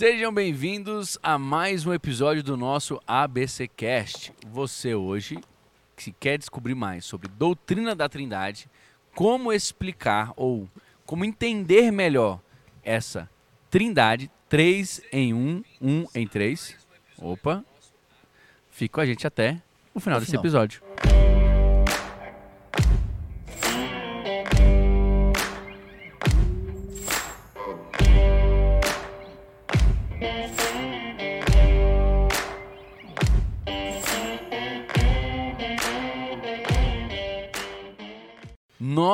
Sejam bem-vindos a mais um episódio do nosso ABC Cast. Você hoje, que quer descobrir mais sobre doutrina da Trindade, como explicar ou como entender melhor essa Trindade, três em um, um em três. Opa, fica com a gente até o final desse final. episódio.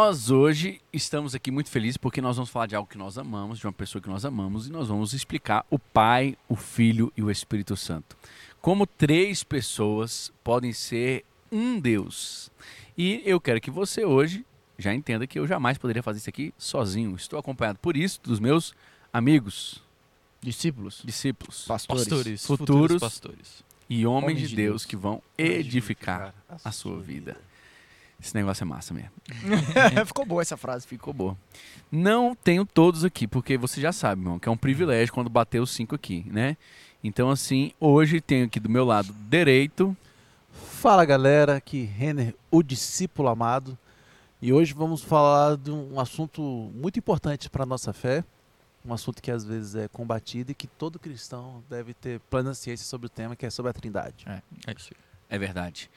Nós hoje estamos aqui muito felizes porque nós vamos falar de algo que nós amamos, de uma pessoa que nós amamos, e nós vamos explicar o Pai, o Filho e o Espírito Santo. Como três pessoas podem ser um Deus. E eu quero que você hoje já entenda que eu jamais poderia fazer isso aqui sozinho. Estou acompanhado por isso dos meus amigos, Discípulos, discípulos pastores. Pastores, Futuros futuros pastores. e homens, Homens de, de Deus, Deus. que vão edificar a sua vida. Esse negócio é massa mesmo. Ficou boa essa frase. Ficou boa. Não tenho todos aqui, porque você já sabe, irmão, que é um privilégio quando bater os cinco aqui, né? Então, assim, hoje tenho aqui do meu lado direito. Fala galera, aqui Renner, o discípulo amado, e hoje vamos falar de um assunto muito importante para a nossa fé, um assunto que às vezes é combatido e que todo cristão deve ter plena ciência sobre o tema, que é sobre a Trindade. É isso aí. É verdade.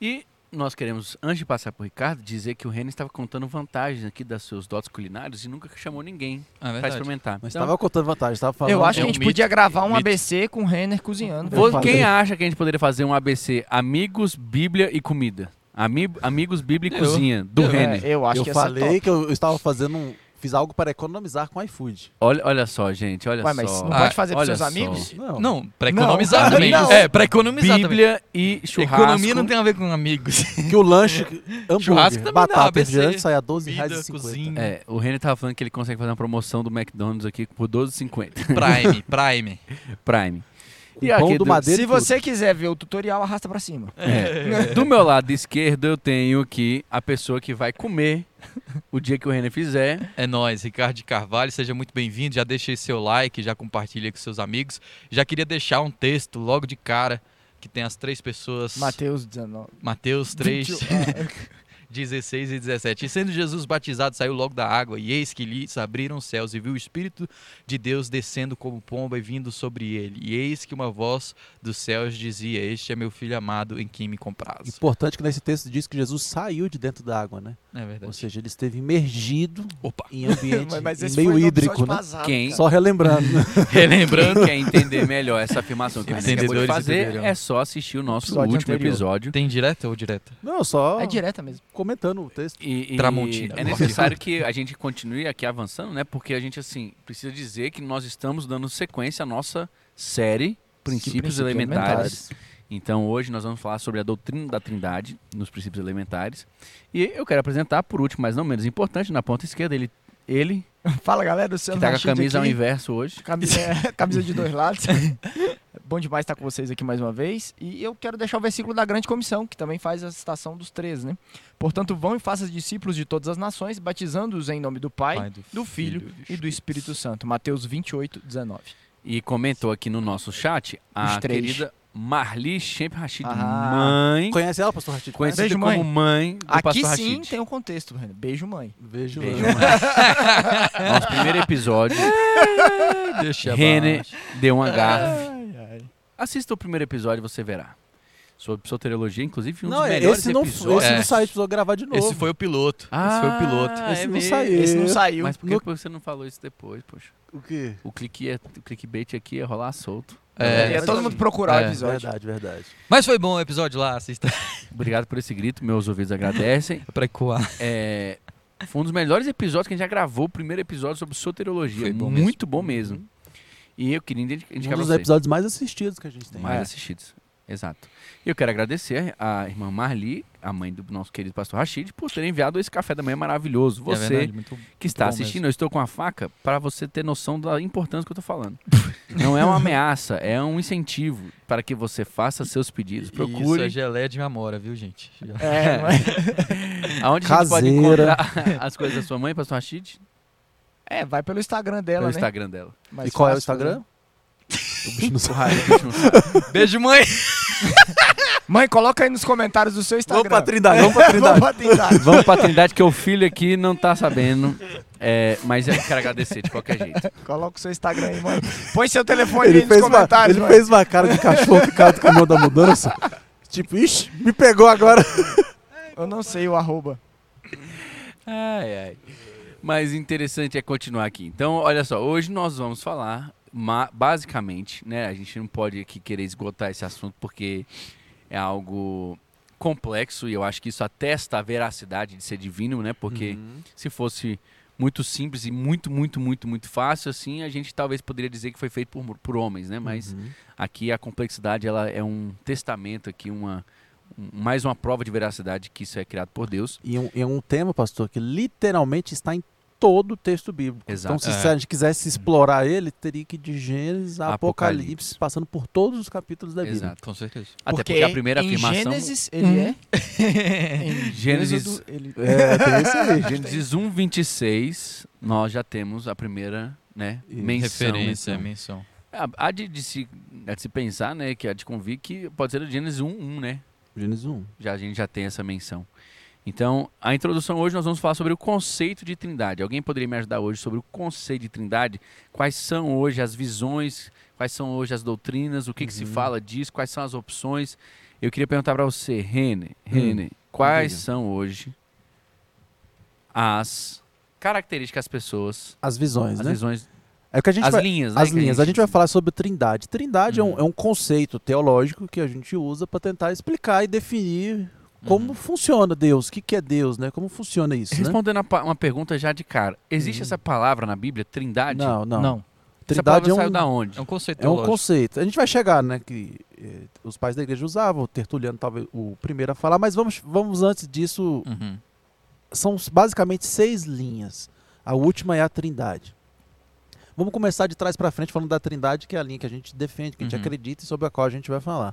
E nós queremos, antes de passar para o Ricardo, dizer que o Renan estava contando vantagens aqui das seus dotes culinários e nunca chamou ninguém É para verdade. experimentar. Mas Então, estava contando vantagem, estava falando. Eu acho é que a um gente mito, podia gravar um mito. ABC com o Renner cozinhando. Eu vo- falei. quem acha que a gente poderia fazer um ABC Amigos, Bíblia e Comida? Ami- amigos, Bíblia e Eu. Cozinha, do Eu. Renner. É, eu acho eu que ser falei que eu, eu estava fazendo um, fiz algo para economizar com o iFood. Olha, olha só, gente, olha Ué, mas só. não Ah, pode fazer pros olha seus só. amigos? Não, Não, pra Não. economizar Ah, também. não. É, pra economizar também. Bíblia e churrasco. Economia não tem a ver com amigos. que o lanche, Churrasco hambúrguer, também dá, batata, ABC, refrigerante sai a comida, 12,50. cozinha. É, o Renner tava falando que ele consegue fazer uma promoção do McDonald's aqui por 12,50 Prime, Prime. Prime. Aqui do Madeira Se tudo. você quiser ver o tutorial, arrasta pra cima. É. Do meu lado esquerdo eu tenho aqui a pessoa que vai comer o dia que o Renner fizer. É nóis, Ricardo de Carvalho, seja muito bem-vindo. Já deixa aí seu like, já compartilha com seus amigos. Já queria deixar um texto logo de cara que tem as três pessoas. Mateus 19. Mateus 3, 21. 16 e 17. E sendo Jesus batizado, saiu logo da água, e eis que lhe abriram os céus, e viu o Espírito de Deus descendo como pomba e vindo sobre ele. E eis que uma voz dos céus dizia: Este é meu filho amado, em quem me compraz. Importante que nesse texto diz que Jesus saiu de dentro da água, né? É Ou verdade. seja, ele esteve imergido Opa! em ambiente Mas, mas meio hídrico, né? passado, Quem? Só relembrando. Relembrando, quer entender melhor essa afirmação que Renner acabou de fazer, é só assistir o nosso Episódio último anterior. episódio. Tem direta ou direta? Não, só É direta mesmo. Comentando o texto. E, e Tramontina. é necessário que a gente continue aqui avançando, né? Porque a gente, assim, precisa dizer que nós estamos dando sequência à nossa série Princípios, Princípios elementares. Elementares. Então hoje nós vamos falar sobre a doutrina da Trindade nos princípios elementares. E eu quero apresentar, por último, mas não menos importante, na ponta esquerda, ele, ele Fala, galera, o que Luciano tá com a camisa ao aqui. inverso hoje. Camisa, é, camisa de dois lados. Bom demais estar com vocês aqui mais uma vez. E eu quero deixar o versículo da grande comissão, que também faz a citação dos três, né? Portanto, vão e façam discípulos de todas as nações, batizando-os em nome do Pai, Pai, do Filho e do Espírito Santo. Mateus 28, 19. E comentou aqui no nosso chat a querida Marli Shemp Rashid, Ah. mãe, Conhece ela, pastor Rachid? conhecida Beijo, como mãe. mãe do Aqui pastor sim Rashid. tem um contexto, Renan. Beijo, mãe. Vejo. Beijo, mãe. Nosso primeiro episódio, Deixa abaixo. deu uma. Ai, ai. Assista o primeiro episódio e você verá. Sobre soteriologia, inclusive um Não, dos melhores esse não, episódios. esse É. não saiu, precisou gravar de novo. Esse foi o piloto. Ah, Esse foi o piloto. é Esse não mesmo. saiu. Esse não saiu. Mas por que No- você não falou isso depois, poxa? O quê? O, clique ia, o clickbait aqui ia rolar solto. É, Ia todo mundo procurar o É, episódio. Verdade, verdade. Mas foi bom o episódio lá, assista. Obrigado por esse grito, meus ouvidos agradecem. pra ecoar. É, foi um dos melhores episódios que a gente já gravou, o primeiro episódio sobre soteriologia. Foi bom Muito bom mesmo. E eu queria indi- indicar Um dos você. episódios mais assistidos que a gente tem. mais É. assistidos. Exato. E eu quero agradecer a irmã Marli, a mãe do nosso querido pastor Rachid, por ter enviado esse café da manhã maravilhoso. É Você verdade, muito- que está assistindo, eu estou com a faca para você ter noção da importância que eu estou falando. Não é uma ameaça, é um incentivo para que você faça seus pedidos. Isso Procure é geleia de memória, viu, gente? É, mas... aonde a gente pode Caseira. encontrar as coisas da sua mãe, pastor Rachid? é, vai pelo Instagram dela, Pelo né? Instagram dela. Mais E qual é o Instagram? né? Raio, o bicho não sabe. Beijo, mãe! Mãe, coloca aí nos comentários do seu Instagram. Vamos pra Trindade, vamos pra Trindade. Vamos pra Trindade. Vamos pra Trindade, que o filho aqui não tá sabendo. É, mas eu quero agradecer de qualquer jeito. Coloca o seu Instagram aí, mãe. Põe seu telefone Ele, aí nos fez uma, comentários, ele mãe. fez uma cara de cachorro ficado com a mão da mudança. Tipo, ixi, me pegou agora. Eu não sei o arroba. Ai, ai. Mas interessante é continuar aqui. Então, olha só, hoje nós vamos falar, ma- basicamente, né? A gente não pode aqui querer esgotar esse assunto porque é algo complexo e eu acho que isso atesta a veracidade de ser divino, né? Porque Uhum. se fosse muito simples e muito, muito, muito, muito fácil, assim, a gente talvez poderia dizer que foi feito por, por homens, né? Mas Uhum. aqui a complexidade ela é um testamento aqui, uma um- mais uma prova de veracidade que isso é criado por Deus. E um, é um tema, pastor, que literalmente está em todo o texto bíblico. Exato. Então, se É. a gente quisesse explorar ele, teria que ir de Gênesis a Apocalipse. Apocalipse, passando por todos os capítulos da Bíblia. Exato. Com certeza. Até porque a primeira em afirmação Gênesis ele é. em Gênesis- Êxodo, ele... É, tem isso aí. Gênesis 1, 26, nós já temos a primeira né, menção. Referência, menção. Há há de, de se, há de se pensar, né, que há de convir que pode ser o Gênesis 1, 1, né? Gênesis 1. Já, a gente já tem essa menção. Então, a introdução hoje nós vamos falar sobre o conceito de trindade. Alguém poderia me ajudar hoje sobre o conceito de trindade? Quais são hoje as visões? Quais são hoje as doutrinas? O que, que se Uhum. fala disso? Quais são as opções? Eu queria perguntar para você, Rene, Rene, quais diga. são hoje as características das pessoas, As visões, as né? visões, É que a gente as vai... linhas, né? As linhas. A gente vai falar sobre trindade. Trindade é, um, Uhum. é um conceito teológico que a gente usa para tentar explicar e definir como Uhum. funciona Deus, o que, que é Deus, né? Como funciona isso, né? Respondendo a pa- uma pergunta já de cara, existe Uhum. essa palavra na Bíblia, trindade? Não, não. Não. Trindade é um, saiu da onde? É um conceito é um conceito. A gente vai chegar, né? Que eh, os pais da igreja usavam, o Tertuliano talvez o primeiro a falar, mas vamos, vamos antes disso. Uhum. São basicamente seis linhas. A última é a Trindade. Vamos começar de trás para frente falando da Trindade, que é a linha que a gente defende, que a gente Uhum. acredita e sobre a qual a gente vai falar.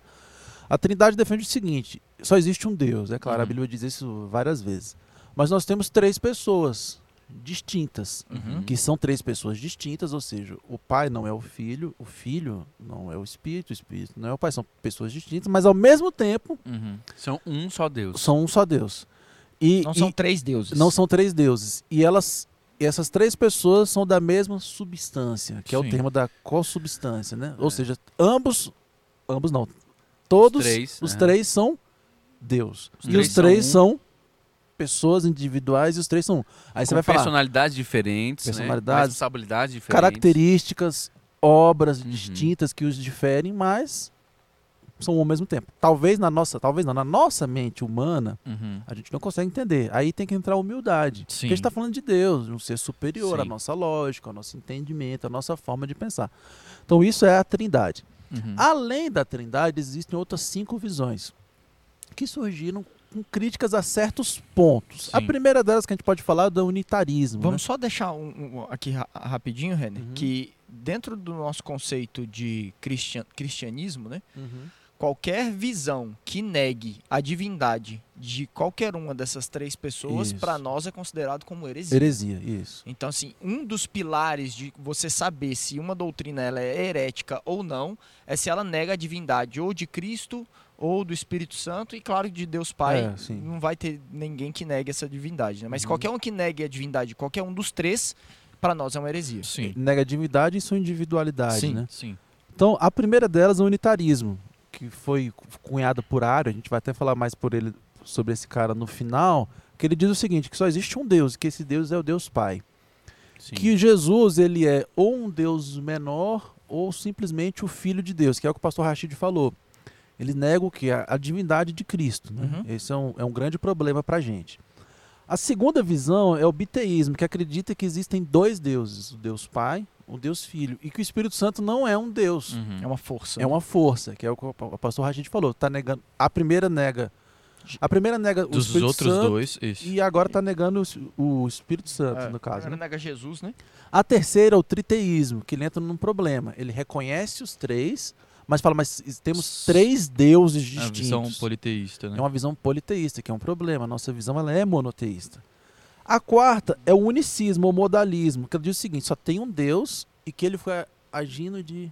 A Trindade defende o seguinte: só existe um Deus, é claro, a Uhum. Bíblia diz isso várias vezes. Mas nós temos três pessoas distintas, Uhum. que são três pessoas distintas, ou seja, o Pai não é o Filho, o Filho não é o Espírito, o Espírito não é o Pai, são pessoas distintas, mas ao mesmo tempo Uhum. São um só Deus. são um só Deus. E, Não e- são três deuses. não são três deuses. E elas, essas três pessoas são da mesma substância, que é o Sim. termo da consubstância, né? Ou É. seja, ambos, ambos não, todos Os três, os três são Deus. Os e três os três são um. são, pessoas individuais e os três são um. Aí você com vai falar personalidades diferentes, Personalidades, né? responsabilidades diferentes. características, obras Uhum. distintas que os diferem, mas são ao mesmo tempo. Talvez na nossa, talvez não, na nossa mente humana, Uhum. a gente não consegue entender. Aí tem que entrar a humildade. Sim. Porque a gente está falando de Deus, de um ser superior à Sim. nossa lógica, ao nosso entendimento, à nossa forma de pensar. Então isso é a trindade. Uhum. Além da trindade, existem outras cinco visões que surgiram com críticas a certos pontos. A Sim. primeira delas que a gente pode falar é do unitarismo. Vamos né? só deixar um, um- aqui ra- rapidinho, René, Uhum. que dentro do nosso conceito de cristian- cristianismo, né, Uhum. qualquer visão que negue a divindade de qualquer uma dessas três pessoas, para nós é considerado como heresia. Heresia, isso. Então, assim, um dos pilares de você saber se uma doutrina ela é herética ou não é se ela nega a divindade ou de Cristo ou do Espírito Santo e, claro, de Deus Pai. É, sim. não vai ter ninguém que negue essa divindade, né? Mas Uhum. qualquer um que negue a divindade, qualquer um dos três, para nós é uma heresia. Sim. Negatividade e sua individualidade, Sim. né? Sim. Então, a primeira delas é o unitarismo, que foi cunhado por Ario, a gente vai até falar mais por ele sobre esse cara no final, que ele diz o seguinte, que só existe um Deus, que esse Deus é o Deus Pai. Sim. Que Jesus, ele é ou um Deus menor ou simplesmente o Filho de Deus, que é o que o pastor Rashid falou. Ele nega o que? A, a divindade de Cristo. Né? Uhum. Esse é um, é um grande problema para a gente. A segunda visão é o biteísmo, que acredita que existem dois deuses, o Deus Pai, o Deus Filho, e que o Espírito Santo não é um Deus. Uhum. É uma força. É uma força, que é o que o pastor Rashid falou. Tá negando, a primeira nega. A primeira nega o Dos Espírito outros Santo dois, isso. e agora está negando o, o Espírito Santo, É, no caso. agora né? nega Jesus, né? A terceira é o triteísmo, que ele entra num problema. Ele reconhece os três, mas fala, mas temos três deuses É a visão distintos. politeísta, né? É uma visão politeísta, que é um problema. A nossa visão ela é monoteísta. A quarta é o unicismo, ou modalismo, que diz o seguinte: só tem um Deus e que ele foi agindo de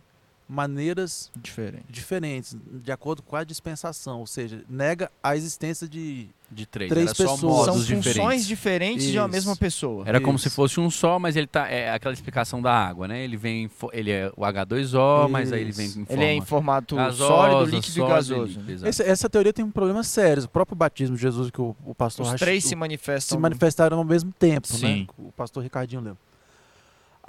maneiras Diferente. diferentes, de acordo com a dispensação, ou seja, nega a existência de De três. Três Era só pessoas. São funções diferentes. diferentes de uma Isso. mesma pessoa. Era como se Isso. fosse um só, mas ele tá. É aquela explicação da água, né? Ele vem. Ele é o H2O, mas aí ele vem Isso. em Ele forma é em formato gasosa, sólido, líquido e sólido gasoso. líquido, exato. Esse- essa teoria tem um problema sério. O próprio batismo de Jesus que o, o pastor Os três o- se manifestam. se manifestaram ao mesmo tempo, Sim. né? O pastor Ricardinho leu.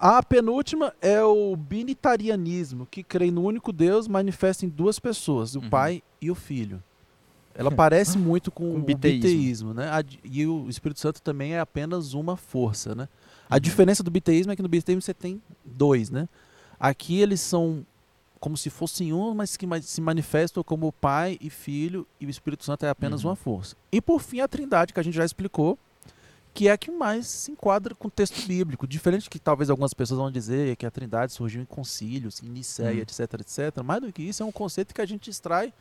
A penúltima é o binitarianismo, que crê no único Deus, manifesta em duas pessoas, o Uhum. Pai e o Filho. Ela parece muito com, o biteísmo. biteísmo, né? A e o Espírito Santo também é apenas uma força, né? A diferença do biteísmo é que no biteísmo você tem dois, né? Aqui eles são como se fossem um, mas que se manifestam como Pai e Filho, e o Espírito Santo é apenas Uhum. uma força. E por fim a Trindade, que a gente já explicou, que é a que mais se enquadra com o texto bíblico. Diferente que talvez algumas pessoas vão dizer que a Trindade surgiu em concílios, em Nicéia, Hum. etc, etc. Mais do que isso, é um conceito que a gente extrai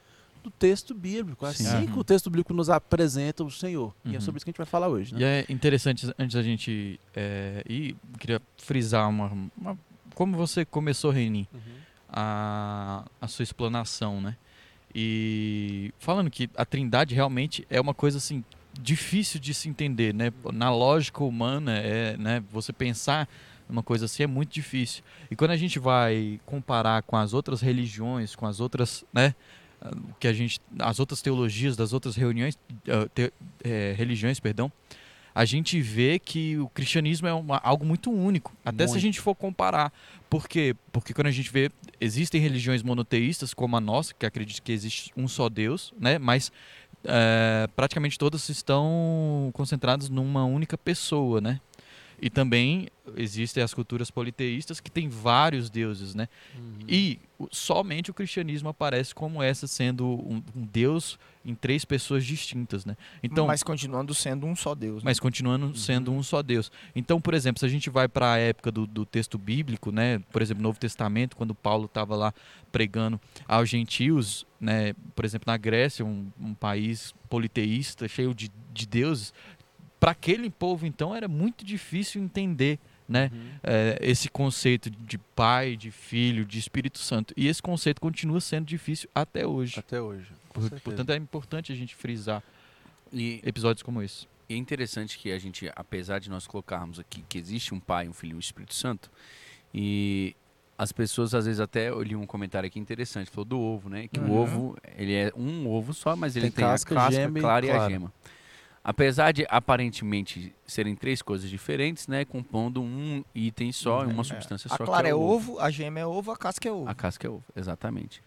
do texto bíblico. Sim. Assim que Uhum. o texto bíblico nos apresenta o Senhor. E é Uhum. sobre isso que a gente vai falar hoje. E Né? é interessante, antes da gente é, ir, queria frisar uma, uma- Como você começou, Reni, a, a sua explanação, né? E falando que a trindade realmente é uma coisa assim difícil de se entender, né? Na lógica humana, é, né? Você pensar uma coisa assim é muito difícil. E quando a gente vai comparar com as outras religiões, com as outras, né? Que a gente, as outras teologias das outras reuniões, ah, te- eh, religiões, perdão, a gente vê que o cristianismo é uma- algo muito único. Até se a Muito. gente for comparar. Por quê? Porque quando a gente vê, existem religiões monoteístas, como a nossa, que acredita que existe um só Deus, né? Mas eh, praticamente todas estão concentradas numa única pessoa, né? E também existem as culturas politeístas que têm vários deuses, né? Uhum. E somente o cristianismo aparece como essa, sendo um, um Deus em três pessoas distintas, né? Então, mas continuando sendo um só Deus. né? mas continuando sendo um só Deus. Então, por exemplo, se a gente vai para a época do, do texto bíblico, né, por exemplo, Novo Testamento, quando Paulo estava lá pregando aos gentios, né, por exemplo, na Grécia, um, um país politeísta, cheio de, de deuses, para aquele povo, então, era muito difícil entender né, Uhum. é, esse conceito de pai, de filho, de Espírito Santo. E esse conceito continua sendo difícil até hoje. Até hoje. Por-. Portanto, é importante a gente frisar E, episódios como esse. e é interessante que a gente, apesar de nós colocarmos aqui que existe um Pai, um Filho e um Espírito Santo, e as pessoas às vezes até eu li um comentário aqui interessante, falou do ovo, né? Que o Uhum. ovo, ele é um ovo só, mas ele Tem tem, casca, a casca gema e clara e a clara. gema. Apesar de aparentemente serem três coisas diferentes, né? Compondo um item só, uma É. substância A só. clara que é o ovo, a gema é ovo, a casca é ovo. A casca é ovo, exatamente.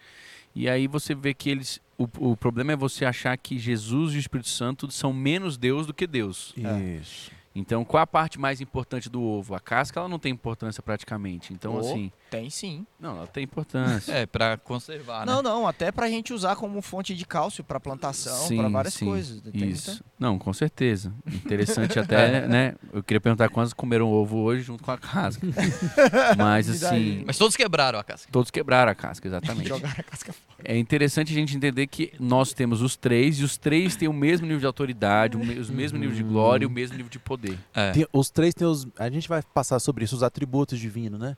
E aí você vê que eles. O, o problema é você achar que Jesus e o Espírito Santo são menos Deus do que Deus. Isso. Então, qual a parte mais importante do ovo? A casca ela não tem importância praticamente. Então, Oh. assim. Tem sim. Não, ela tem importância. É, para conservar, né? Não, não, até pra gente usar como fonte de cálcio pra plantação, pra várias sim, coisas. Tem Isso. muita- Não, com certeza. Interessante até, né? Eu queria perguntar quantos comeram ovo hoje junto com a casca. Mas assim, Mas todos quebraram a casca. todos quebraram a casca, exatamente. Jogar a casca fora. É interessante a gente entender que nós temos os três e os três têm o mesmo nível de autoridade, me- os mesmos níveis de glória e o mesmo nível de poder. É. Tem- os três têm os. A gente vai passar sobre isso, os atributos divinos, né?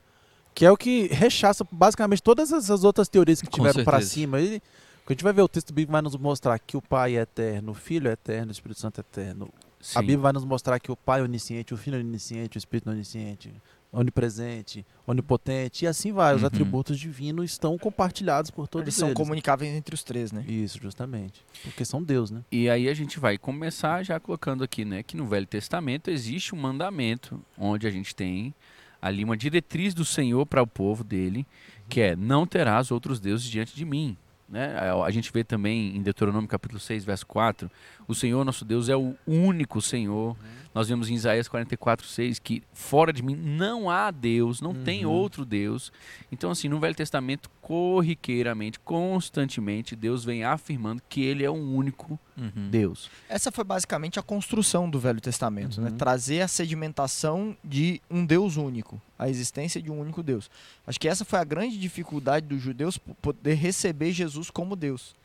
Que é o que rechaça basicamente todas essas outras teorias que tiveram para cima. E, a gente vai ver o texto bíblico vai nos mostrar que o Pai é eterno, o Filho é eterno, o Espírito Santo é eterno. Sim. A Bíblia vai nos mostrar que o Pai é onisciente, o Filho é onisciente, o Espírito é onisciente, onipresente, onipotente, e assim vai. Os Uhum. atributos divinos estão compartilhados por todos Eles eles. são comunicáveis entre os três, né? Isso, justamente. Porque são Deus, né? E aí a gente vai começar já colocando aqui, né, que no Velho Testamento existe um mandamento onde a gente tem ali uma diretriz do Senhor para o povo dele, que é não terás outros deuses diante de mim. Né? A- A gente vê também em Deuteronômio capítulo 6, verso 4, o Senhor nosso Deus é o único Senhor. Nós vemos em Isaías 44, 6 que fora de mim não há Deus, não tem Uhum. outro Deus. Então, assim, no Velho Testamento, corriqueiramente, constantemente, Deus vem afirmando que ele é o único Uhum. Deus. Essa foi basicamente a construção do Velho Testamento, né? Uhum. Trazer a sedimentação de um Deus único, a existência de um único Deus. Acho que essa foi a grande dificuldade dos judeus po- poder receber Jesus como Deus.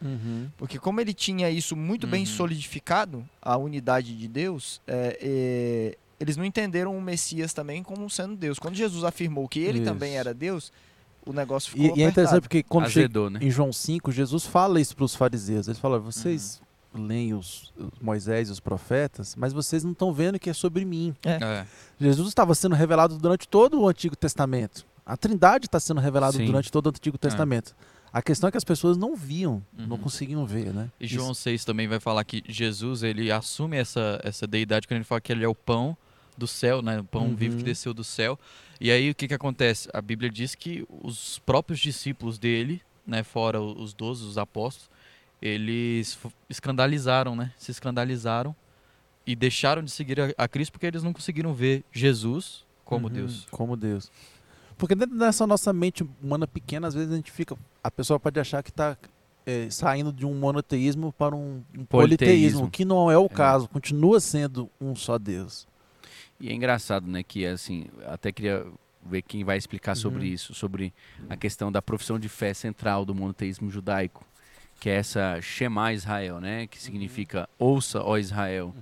Porque como ele tinha isso muito bem Uhum. solidificado, a unidade de Deus, é, é, eles não entenderam o Messias também como sendo Deus. Quando Jesus afirmou que ele Isso. também era Deus, o negócio ficou E, e é interessante porque quando chega Azedou, né? em João 5, Jesus fala isso para os fariseus. Ele fala: vocês leem os, os Moisés e os profetas, mas vocês não estão vendo que é sobre mim. É. Jesus estava sendo revelado durante todo o Antigo Testamento. A Trindade está sendo revelada durante todo o Antigo Testamento. A questão é que as pessoas não viam, não Uhum. conseguiam ver, né? E João 6 também vai falar que Jesus, ele assume essa, essa deidade quando ele fala que ele é o pão do céu, né? O pão Uhum. vivo que desceu do céu. E aí o que que acontece? A Bíblia diz que os próprios discípulos dele, né, fora os doze, os apóstolos, eles escandalizaram, né? Se escandalizaram e deixaram de seguir a, a Cristo porque eles não conseguiram ver Jesus como Uhum, Deus. Como Deus. Porque dentro dessa nossa mente humana pequena, às vezes a gente fica. A pessoa pode achar que está saindo de um monoteísmo para um, um politeísmo, Politeísmo. que não é o É. caso. Continua sendo um só Deus. E é engraçado, né, que assim, até queria ver quem vai explicar sobre Uhum. isso, sobre a questão da profissão de fé central do monoteísmo judaico, que é essa Shema Israel, né, que significa ouça, ó Israel.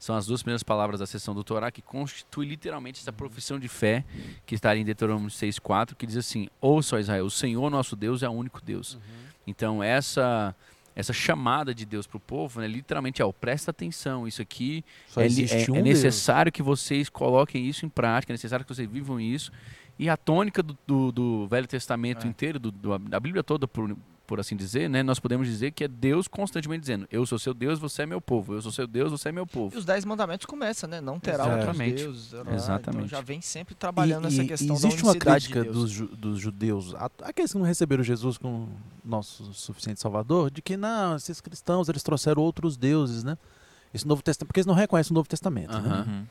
São as duas primeiras palavras da seção do Torá que constitui literalmente essa profissão de fé que está em Deuteronômio 6:4, que diz assim: Ouça, ó Israel, o Senhor nosso Deus é o único Deus. Então essa essa chamada de Deus para o povo, né, literalmente é, presta atenção, isso aqui é, é- um é Deus. necessário que vocês coloquem isso em prática, é necessário que vocês vivam isso. E a tônica do, do- do Velho Testamento É. inteiro, do- do- da Bíblia toda, por, por assim dizer, né, nós podemos dizer que é Deus constantemente dizendo: Eu sou seu Deus, você é meu povo. Eu sou seu Deus, você é meu E povo. os Dez Mandamentos começam, né? Não terá outros Exatamente. deuses. né? Exatamente. Então já vem sempre trabalhando E- essa e- questão existe da uma crítica de Deus. dos, ju- dos judeus, aqueles que não receberam Jesus como nosso suficiente salvador, de que não, esses cristãos eles trouxeram outros deuses, né? Esse Novo Testamento, porque eles não reconhecem o Novo Testamento. né? Uhum.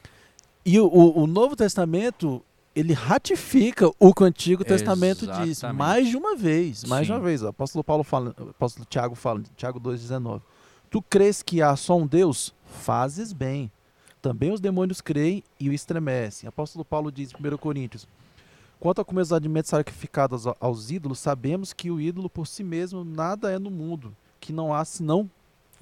E o, o- o Novo Testamento ele ratifica o que o Antigo Testamento diz Exatamente. mais de uma vez, mais de Sim. uma vez. O apóstolo Paulo fala, o apóstolo Tiago fala, Tiago 2:19. Tu crês que há só um Deus? Fazes bem. Também os demônios creem e o estremecem. O apóstolo Paulo diz em 1 Coríntios: Quanto a comer os alimentos sacrificados aos ídolos, sabemos que o ídolo por si mesmo nada é no mundo, que não há senão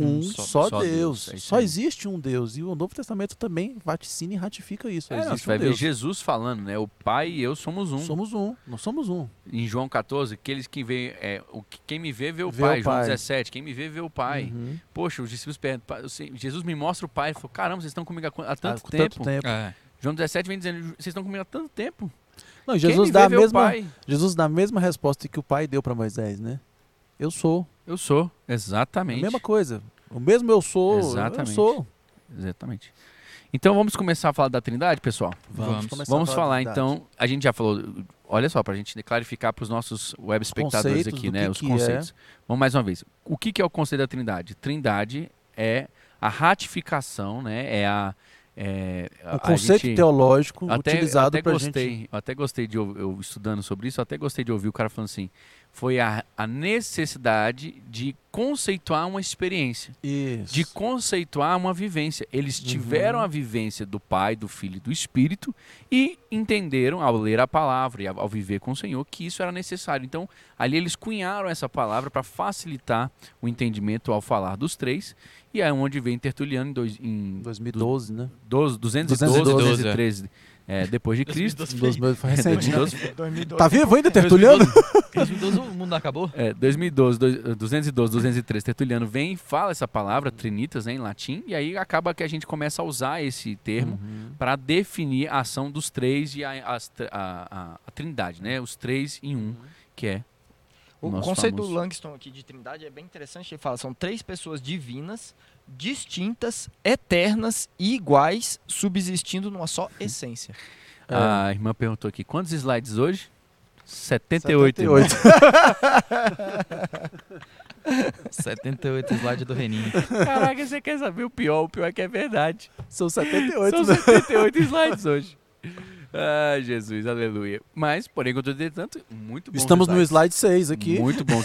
um só, só- só Deus. Deus, é só existe um Deus. E o Novo Testamento também vaticina e ratifica isso. É, não, existe você vai um ver Deus. Jesus falando, né? O Pai e eu somos um. Somos um, nós somos um. Em João 14, aqueles que vê, é, o, que- quem me vê, vê o Vê Pai. o João Pai. 17, quem me vê, vê o Pai. Uhum. Poxa, os discípulos perguntam, "Pai, você- Jesus me mostra o Pai. Ele falou, caramba, vocês estão comigo há, há Há tanto tempo. tempo. É. João 17 vem dizendo, vocês estão comigo há tanto tempo. Não, Jesus me dá, vê, a mesma, Pai. Jesus dá a mesma resposta que o pai deu para Moisés, né? Eu sou. Eu sou, A exatamente. mesma coisa. O mesmo eu sou. Exatamente. Eu sou. Exatamente. Então vamos começar a falar da Trindade, pessoal? Vamos. começar Vamos a falar então, a gente já falou, olha só, para a gente clarificar para os nossos web espectadores conceitos aqui, né, que os que conceitos. Vamos mais uma vez. O que, que é o conceito da Trindade? Trindade é a ratificação, né? É a é, O a conceito gente- teológico até, utilizado até para gente. eu até gostei de ouvir, eu estudando sobre isso, eu até gostei de ouvir o cara falando assim, foi a, a necessidade de conceituar uma experiência Isso. de conceituar uma vivência. Eles Uhum. tiveram a vivência do Pai, do Filho e do Espírito e entenderam, ao ler a palavra e ao viver com o Senhor, que isso era necessário. Então, ali eles cunharam essa palavra para facilitar o entendimento ao falar dos três. E é onde vem Tertuliano em, dois, em 2012, né? 12, 212, 212, 213 é, depois de Cristo. 2012 foi recente. 2012, 2012. Tá vivo ainda, Tertuliano? 2012 o mundo acabou? É, 2012, dois- 212, 213, Tertuliano vem e fala essa palavra, trinitas, né, em latim, e aí acaba que a gente começa a usar esse termo Uhum. para definir a ação dos três e a, a- a- a trindade, né? Os três em um, que é O nosso conceito famoso- do Langston aqui de trindade é bem interessante. Ele fala, são três pessoas divinas, distintas, eternas e iguais, subsistindo numa só essência. É. A irmã perguntou aqui, quantos slides hoje? 78. irmão. 78 slide do Reninho. Caraca, você quer saber o pior? O pior é que é verdade. São 78, São né? 78 slides hoje. Ai, Jesus, aleluia. Mas, porém, contudo, entretanto, muito bom. Estamos no slide 6 aqui. Muito bom.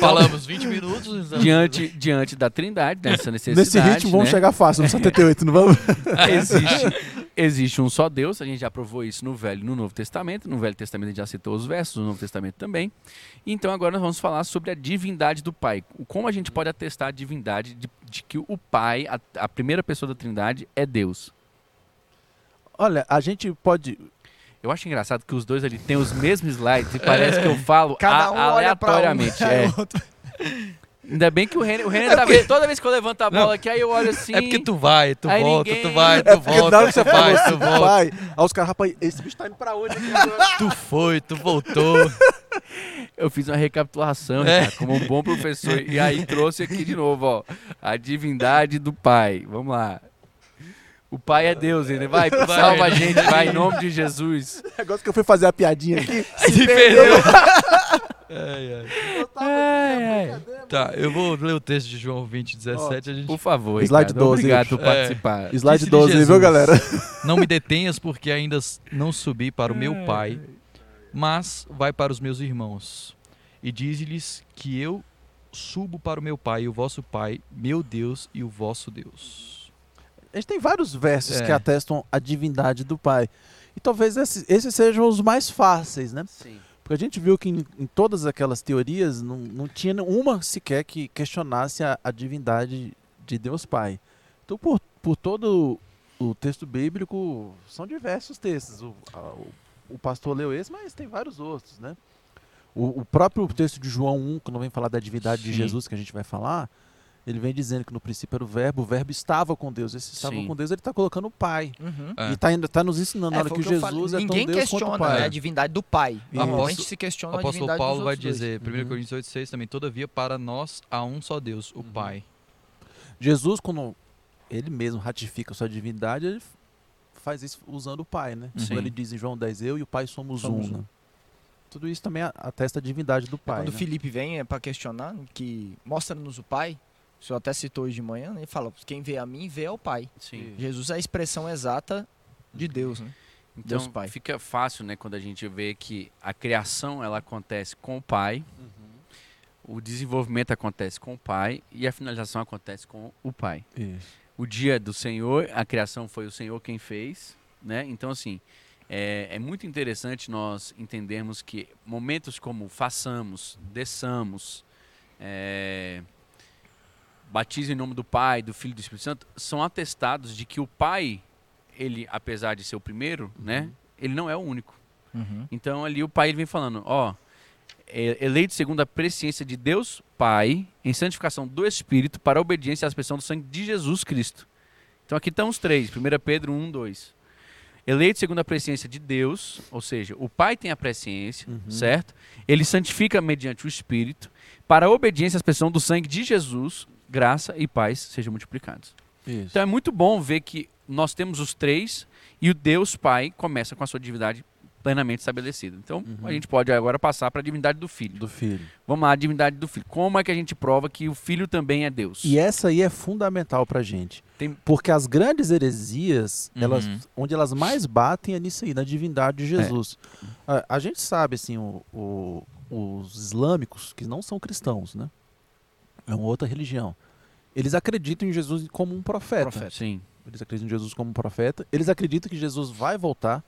Falamos 20 minutos. diante, diante da trindade, dessa necessidade. Nesse ritmo, vamos né? chegar fácil no 78, não vamos? existe, existe um só Deus, a gente já provou isso no Velho e no Novo Testamento. No Velho Testamento a gente já citou os versos, no Novo Testamento também. Então agora nós vamos falar sobre a divindade do Pai. Como a gente pode atestar a divindade de, de que o Pai, a, a primeira pessoa da Trindade, é Deus. Olha, a gente pode. Eu acho engraçado que os dois ali têm os mesmos slides e parece que eu falo Cada um a- olha pra um, aleatoriamente. aí é. outro- Ainda bem que o Renner, o Renner tá vendo. Toda vez que eu levanto a bola aqui, aí eu olho assim. É porque tu vai, tu Aí volta, ninguém- tu vai, tu É porque volta, que você tu falou vai, assim, tu volta. pai, aí os caras, rapaz, esse bicho tá indo pra onde? Tu foi, tu voltou. Eu fiz uma recapitulação, É. cara, como um bom professor. E aí trouxe aqui de novo, ó. A divindade do Pai. Vamos lá. O Pai é Deus, ele vai, salva a gente, vai em nome de Jesus. O negócio que eu fui fazer a piadinha aqui. Se perdeu. Ai, ai. Ai, ai. Tá, eu vou ler o texto de João 20, 17. A gente... Por favor, Slide Ricardo, 12, obrigado por É. participar. Slide Disse-lhe 12, Jesus, viu, galera? Não me detenhas, porque ainda não subi para o meu pai, mas vai para os meus irmãos. E diz-lhes que eu subo para o meu pai e o vosso pai, meu Deus e o vosso Deus. A gente tem vários versos É. que atestam a divindade do pai. E talvez esses, esses sejam os mais fáceis, né? Sim. Porque a gente viu que em, em todas aquelas teorias não, não tinha uma sequer que questionasse a, a divindade de Deus Pai. Então, por, por todo o texto bíblico, são diversos textos. O, a- o, o pastor leu esse, mas tem vários outros, né? O, o próprio texto de João 1, quando vem falar da divindade de Sim. Jesus, que a gente vai falar, ele vem dizendo que no princípio era o verbo, o verbo estava com Deus. Esse estava Sim. com Deus, ele está colocando o Pai. Uhum. É. E está tá nos ensinando É, na hora que falei. Jesus é tão Ninguém Deus quanto o questiona Pai. né, a divindade do pai. Normalmente Apóstolo- se questiona O a apóstolo divindade Paulo dos vai outros dois. dizer, 1 Uhum. Coríntios 8,6 também, todavia para nós há um só Deus, o Uhum. Pai. Jesus, quando ele mesmo ratifica sua divindade, ele faz isso usando o Pai, né? Sim. Quando ele diz em João 10, eu e o Pai somos, Somos um. um. Tudo isso também a- atesta a divindade do Pai. Quando o né? Felipe vem é para questionar, que mostra-nos o pai, senhor até citou hoje de manhã, né, ele fala, quem vê a mim, vê ao pai. Sim. Jesus é a expressão exata de Deus, né? Então Deus Pai. fica fácil, né, quando a gente vê que a criação ela acontece com o Pai, o desenvolvimento acontece com o Pai e a finalização acontece com o Pai. Isso. O dia do Senhor, a criação foi o Senhor quem fez, né? Então assim é, é muito interessante nós entendermos que momentos como façamos, desçamos, é, batismo em nome do Pai, do Filho e do Espírito Santo, são atestados de que o Pai, ele, apesar de ser o primeiro, né? Ele não é o único. Então ali o Pai ele vem falando, ó, é, eleito segundo a presciência de Deus Pai, em santificação do Espírito, para a obediência à expressão do sangue de Jesus Cristo. Então aqui estão os três, 1 Pedro 1, 2. Eleito segundo a presciência de Deus, ou seja, o Pai tem a presciência, Uhum. certo? Ele santifica mediante o Espírito, para a obediência à expressão do sangue de Jesus, graça e paz sejam multiplicados. Isso. Então é muito bom ver que nós temos os três e o Deus Pai começa com a sua divindade plenamente estabelecida. Então Uhum. a gente pode agora passar para a divindade do Filho. do Filho. Vamos lá, a divindade do Filho. Como é que a gente prova que o Filho também é Deus? E essa aí é fundamental pra gente. Tem- Porque as grandes heresias, Uhum. elas, onde elas mais batem é nisso aí, na divindade de Jesus. A, a gente sabe, assim, o- o- os islâmicos, que não são cristãos, né? É uma outra religião. Eles acreditam em Jesus como um profeta. Profeta. Sim. Eles acreditam em Jesus como um profeta. Eles acreditam que Jesus vai voltar.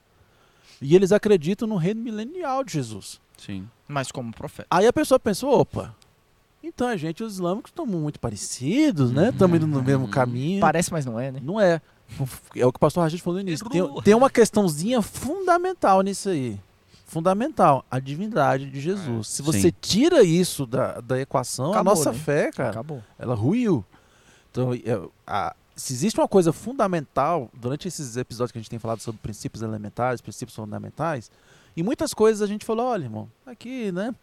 E eles acreditam no reino milenial de Jesus. Sim. Mas como profeta. Aí a pessoa pensou, opa, então a gente, os islâmicos, estamos muito parecidos, né? Estamos indo no mesmo Uhum. caminho. Parece, mas não é, né? Não é. É o que o pastor Rajid falou no início. Tem, tem uma questãozinha fundamental nisso aí. Fundamental. A divindade de Jesus. Se você Sim. tira isso da, da equação, Acabou, a nossa né? fé, cara, Acabou. ela ruiu. Então, é, a- se existe uma coisa fundamental, durante esses episódios que a gente tem falado sobre princípios elementares, princípios fundamentais, e muitas coisas a gente falou, olha, irmão, aqui, né?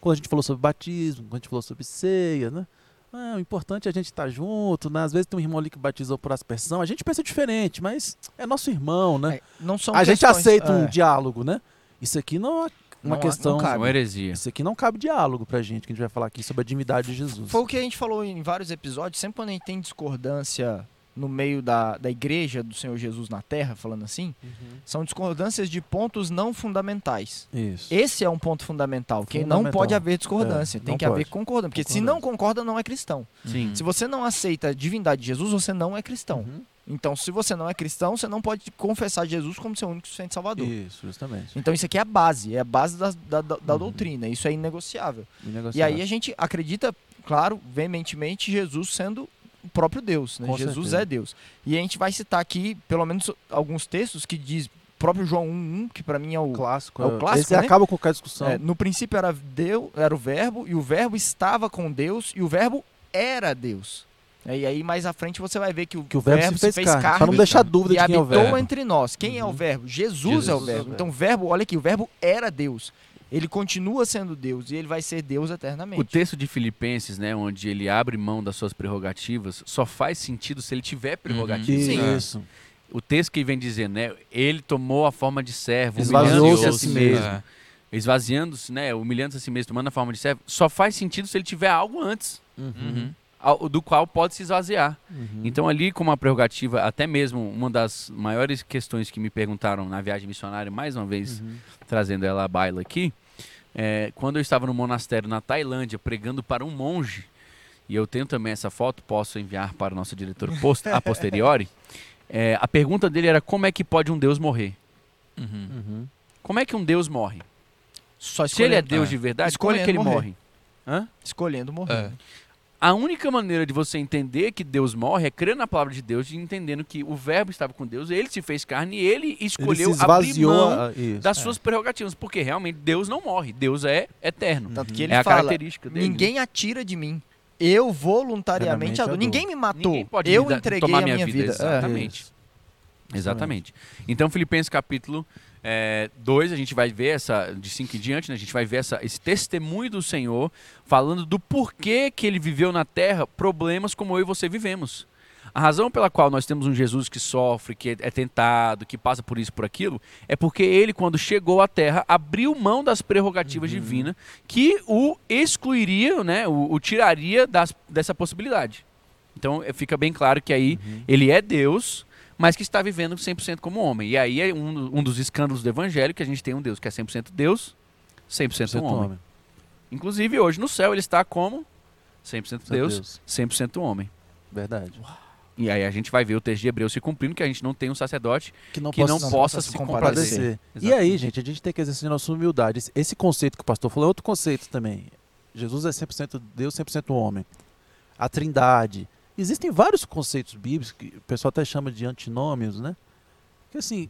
Quando a gente falou sobre batismo, quando a gente falou sobre ceia, né? Ah, o importante é a gente estar junto, né? Às vezes tem um irmão ali que batizou por aspersão, a gente pensa diferente, mas é nosso irmão, né? É, não são a gente questões- aceita um é, diálogo, né? Isso aqui não é uma Não questão. não É cabe. uma heresia. Isso aqui não cabe diálogo pra gente, que a gente vai falar aqui sobre a divindade de Jesus. Foi o que a gente falou em vários episódios. Sempre quando a gente tem discordância no meio da, da igreja do Senhor Jesus na Terra, falando assim, Uhum. são discordâncias de pontos não fundamentais. Isso. Esse é um ponto fundamental, que não Fundamental. pode haver discordância, É, tem que haver pode. concordância. Porque se Concordância. não concorda, não é cristão. Sim. Se você não aceita a divindade de Jesus, você não é cristão. Uhum. Então, se você não é cristão, você não pode confessar Jesus como seu único e suficiente salvador. Isso, justamente. Então, isso aqui é a base, é a base da, da, da- Uhum. doutrina. Isso é inegociável. E Inegociável. aí a gente acredita, claro, veementemente, Jesus sendo o próprio Deus. Né? Jesus certeza. é Deus. E a gente vai citar aqui, pelo menos, alguns textos que diz próprio João 1:1, que pra mim é o Clássico. É o clássico, Esse né? acaba com qualquer discussão. É, no princípio era Deus, era o verbo, e o verbo estava com Deus, e o verbo era Deus. É, E aí mais à frente você vai ver que o, que o verbo, se fez, carne. Pra não carne deixar dúvida e de quem é o habitou verbo. entre nós. Quem é o Uhum. verbo? Jesus, Jesus é o é o verbo. verbo. Então o verbo, olha aqui, o verbo era Deus. Ele continua sendo Deus e ele vai ser Deus eternamente. O texto de Filipenses, né, onde ele abre mão das suas prerrogativas, só faz sentido se ele tiver prerrogativas. Sim. É. Isso. O texto que vem dizendo, né, ele tomou a forma de servo, Esvaziou-se humilhando-se a si mesmo. mesmo, esvaziando-se, né, humilhando-se a si mesmo, tomando a forma de servo, só faz sentido se ele tiver algo antes, Uhum. Uhum. Ao- do qual pode se esvaziar. Uhum. Então ali como uma prerrogativa, até mesmo uma das maiores questões que me perguntaram na viagem missionária, mais uma vez Uhum. trazendo ela à baila aqui, é, quando eu estava no monastério na Tailândia pregando para um monge, e eu tenho também essa foto, posso enviar para o nosso diretor post, a posteriori, é, a pergunta dele era como é que pode um Deus morrer? Uhum. Uhum. Como é que um Deus morre? Só Se ele é escolhendo, Deus é. de verdade, como é que ele Escolhendo morre? Hã? escolhendo morrer. É. A única maneira de você entender que Deus morre é crer na palavra de Deus e entendendo que o verbo estava com Deus, ele se fez carne e ele Ele escolheu abrir esvaziou. mão a- isso. das suas prerrogativas, porque realmente Deus não morre, Deus é eterno. Tanto que Uhum. ele é a fala, característica dele. né? ninguém atira de mim. Eu voluntariamente adoro. Ninguém me matou. Ninguém pode eu me entreguei tomar a minha minha vida, vida. É. exatamente. Exatamente. Então, Filipenses capítulo 2, a gente vai ver essa, de 5 em diante, né, a gente vai ver essa, esse testemunho do Senhor falando do porquê que ele viveu na terra problemas como eu e você vivemos. A razão pela qual nós temos um Jesus que sofre, que é tentado, que passa por isso, por aquilo, é porque ele, quando chegou à terra, abriu mão das prerrogativas divinas que o excluiria, né, o, o tiraria das, dessa possibilidade. Então eh, fica bem claro que aí ele é Deus, mas que está vivendo 100% como homem. E aí é um, um dos escândalos do evangelho que a gente tem um Deus que é 100% Deus, 100%, Certo homem. homem. Inclusive hoje no céu ele está como 100% Deus, Deus. 100% homem. Verdade. E aí a gente vai ver o texto de Hebreus se cumprindo, que a gente não tem um sacerdote Que não que possa não possa possa se compadecer. E aí, gente, a gente tem que exercer nossa humildade. Esse- Esse conceito que o pastor falou é outro conceito também. Jesus é 100% Deus, 100% homem. A trindade. Existem vários conceitos bíblicos que o pessoal até chama de antinômios, né? Que assim,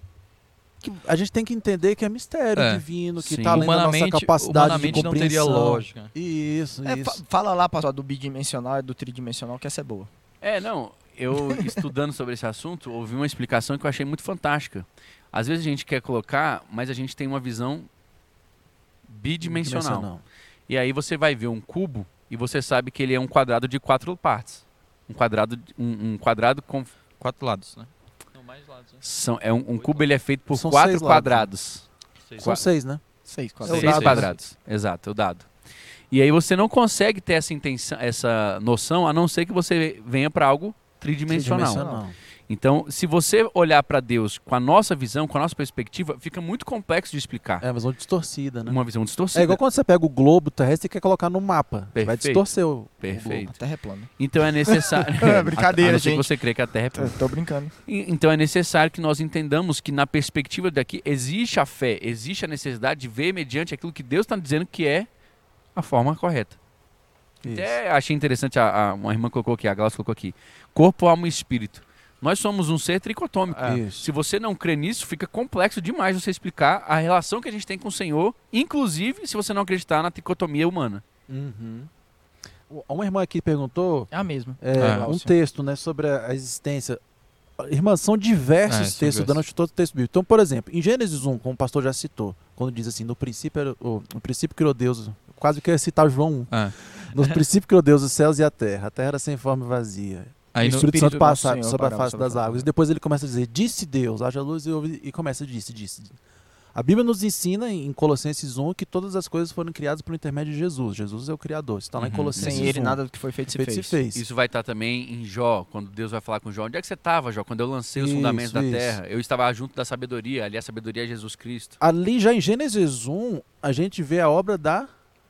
que a gente tem que entender que é mistério É. divino, que está além da nossa Humanamente, capacidade humanamente de não teria compreensão. lógica. Isso, É, isso. fa- fala lá, pastor, do bidimensional e do tridimensional, que essa é boa. É, não, eu estudando sobre esse assunto, ouvi uma explicação que eu achei muito fantástica. Às vezes a gente quer colocar, mas a gente tem uma visão bidimensional. E aí você vai ver um cubo e você sabe que ele é um quadrado de quatro partes. Um quadrado, de- um, um quadrado com Quatro lados, né? Não, mais lados, né? são, é um, um cubo ele é feito por São quatro seis lados. quadrados. São seis, né? Seis, o Seis né? quadrados. Exato, é o dado. E aí você não consegue ter essa intenção, essa noção, a não ser que você venha para algo tridimensional. Tridimensional. Então, se você olhar para Deus com a nossa visão, com a nossa perspectiva, fica muito complexo de explicar. É uma visão distorcida, né? Uma visão distorcida. É igual quando você pega o globo terrestre e quer colocar no mapa. Vai Perfeito. distorcer o. Perfeito. A terra é plana. Então é necessário. É, brincadeira, a, a não ser que gente. você crê que a Terra é plana. Tô brincando. E- Então é necessário que nós entendamos que na perspectiva daqui existe a fé, existe a necessidade de ver mediante aquilo que Deus está dizendo que é a forma correta. Isso. Até achei interessante, a, a- uma irmã colocou aqui, a Glaucia colocou aqui. Corpo, alma e espírito. Nós somos um ser tricotômico. Isso. Se você não crê nisso, fica complexo demais você explicar a relação que a gente tem com o Senhor, inclusive se você não acreditar na tricotomia humana. Uhum. O- Uma irmã aqui perguntou É a mesma. é, Ah. um texto né, sobre a existência. Irmã, são diversos É, textos durante todo o texto bíblico. Então, por exemplo, em Gênesis 1, como o pastor já citou, quando diz assim, no princípio, era, o, no princípio criou Deus, quase que eu ia citar João 1. Ah. No princípio criou Deus os céus e a terra. A terra era sem forma e vazia. Aí o no, Espírito Santo do passa Senhor sobre a face sobre a das águas. E depois ele começa a dizer, disse Deus, haja luz e, ouve, e começa, disse, disse. A Bíblia nos ensina em Colossenses 1 que todas as coisas foram criadas por intermédio de Jesus. Jesus é o Criador. Isso está lá em Uhum. Colossenses Sem ele, 1. nada do que foi feito se feito fez. se fez. Isso vai estar também em Jó, quando Deus vai falar com Jó. Onde é que você estava, Jó? Quando eu lancei os Isso, fundamentos da isso. terra. Eu estava junto da sabedoria. Ali a sabedoria é Jesus Cristo. Ali já em Gênesis 1, a gente vê a obra da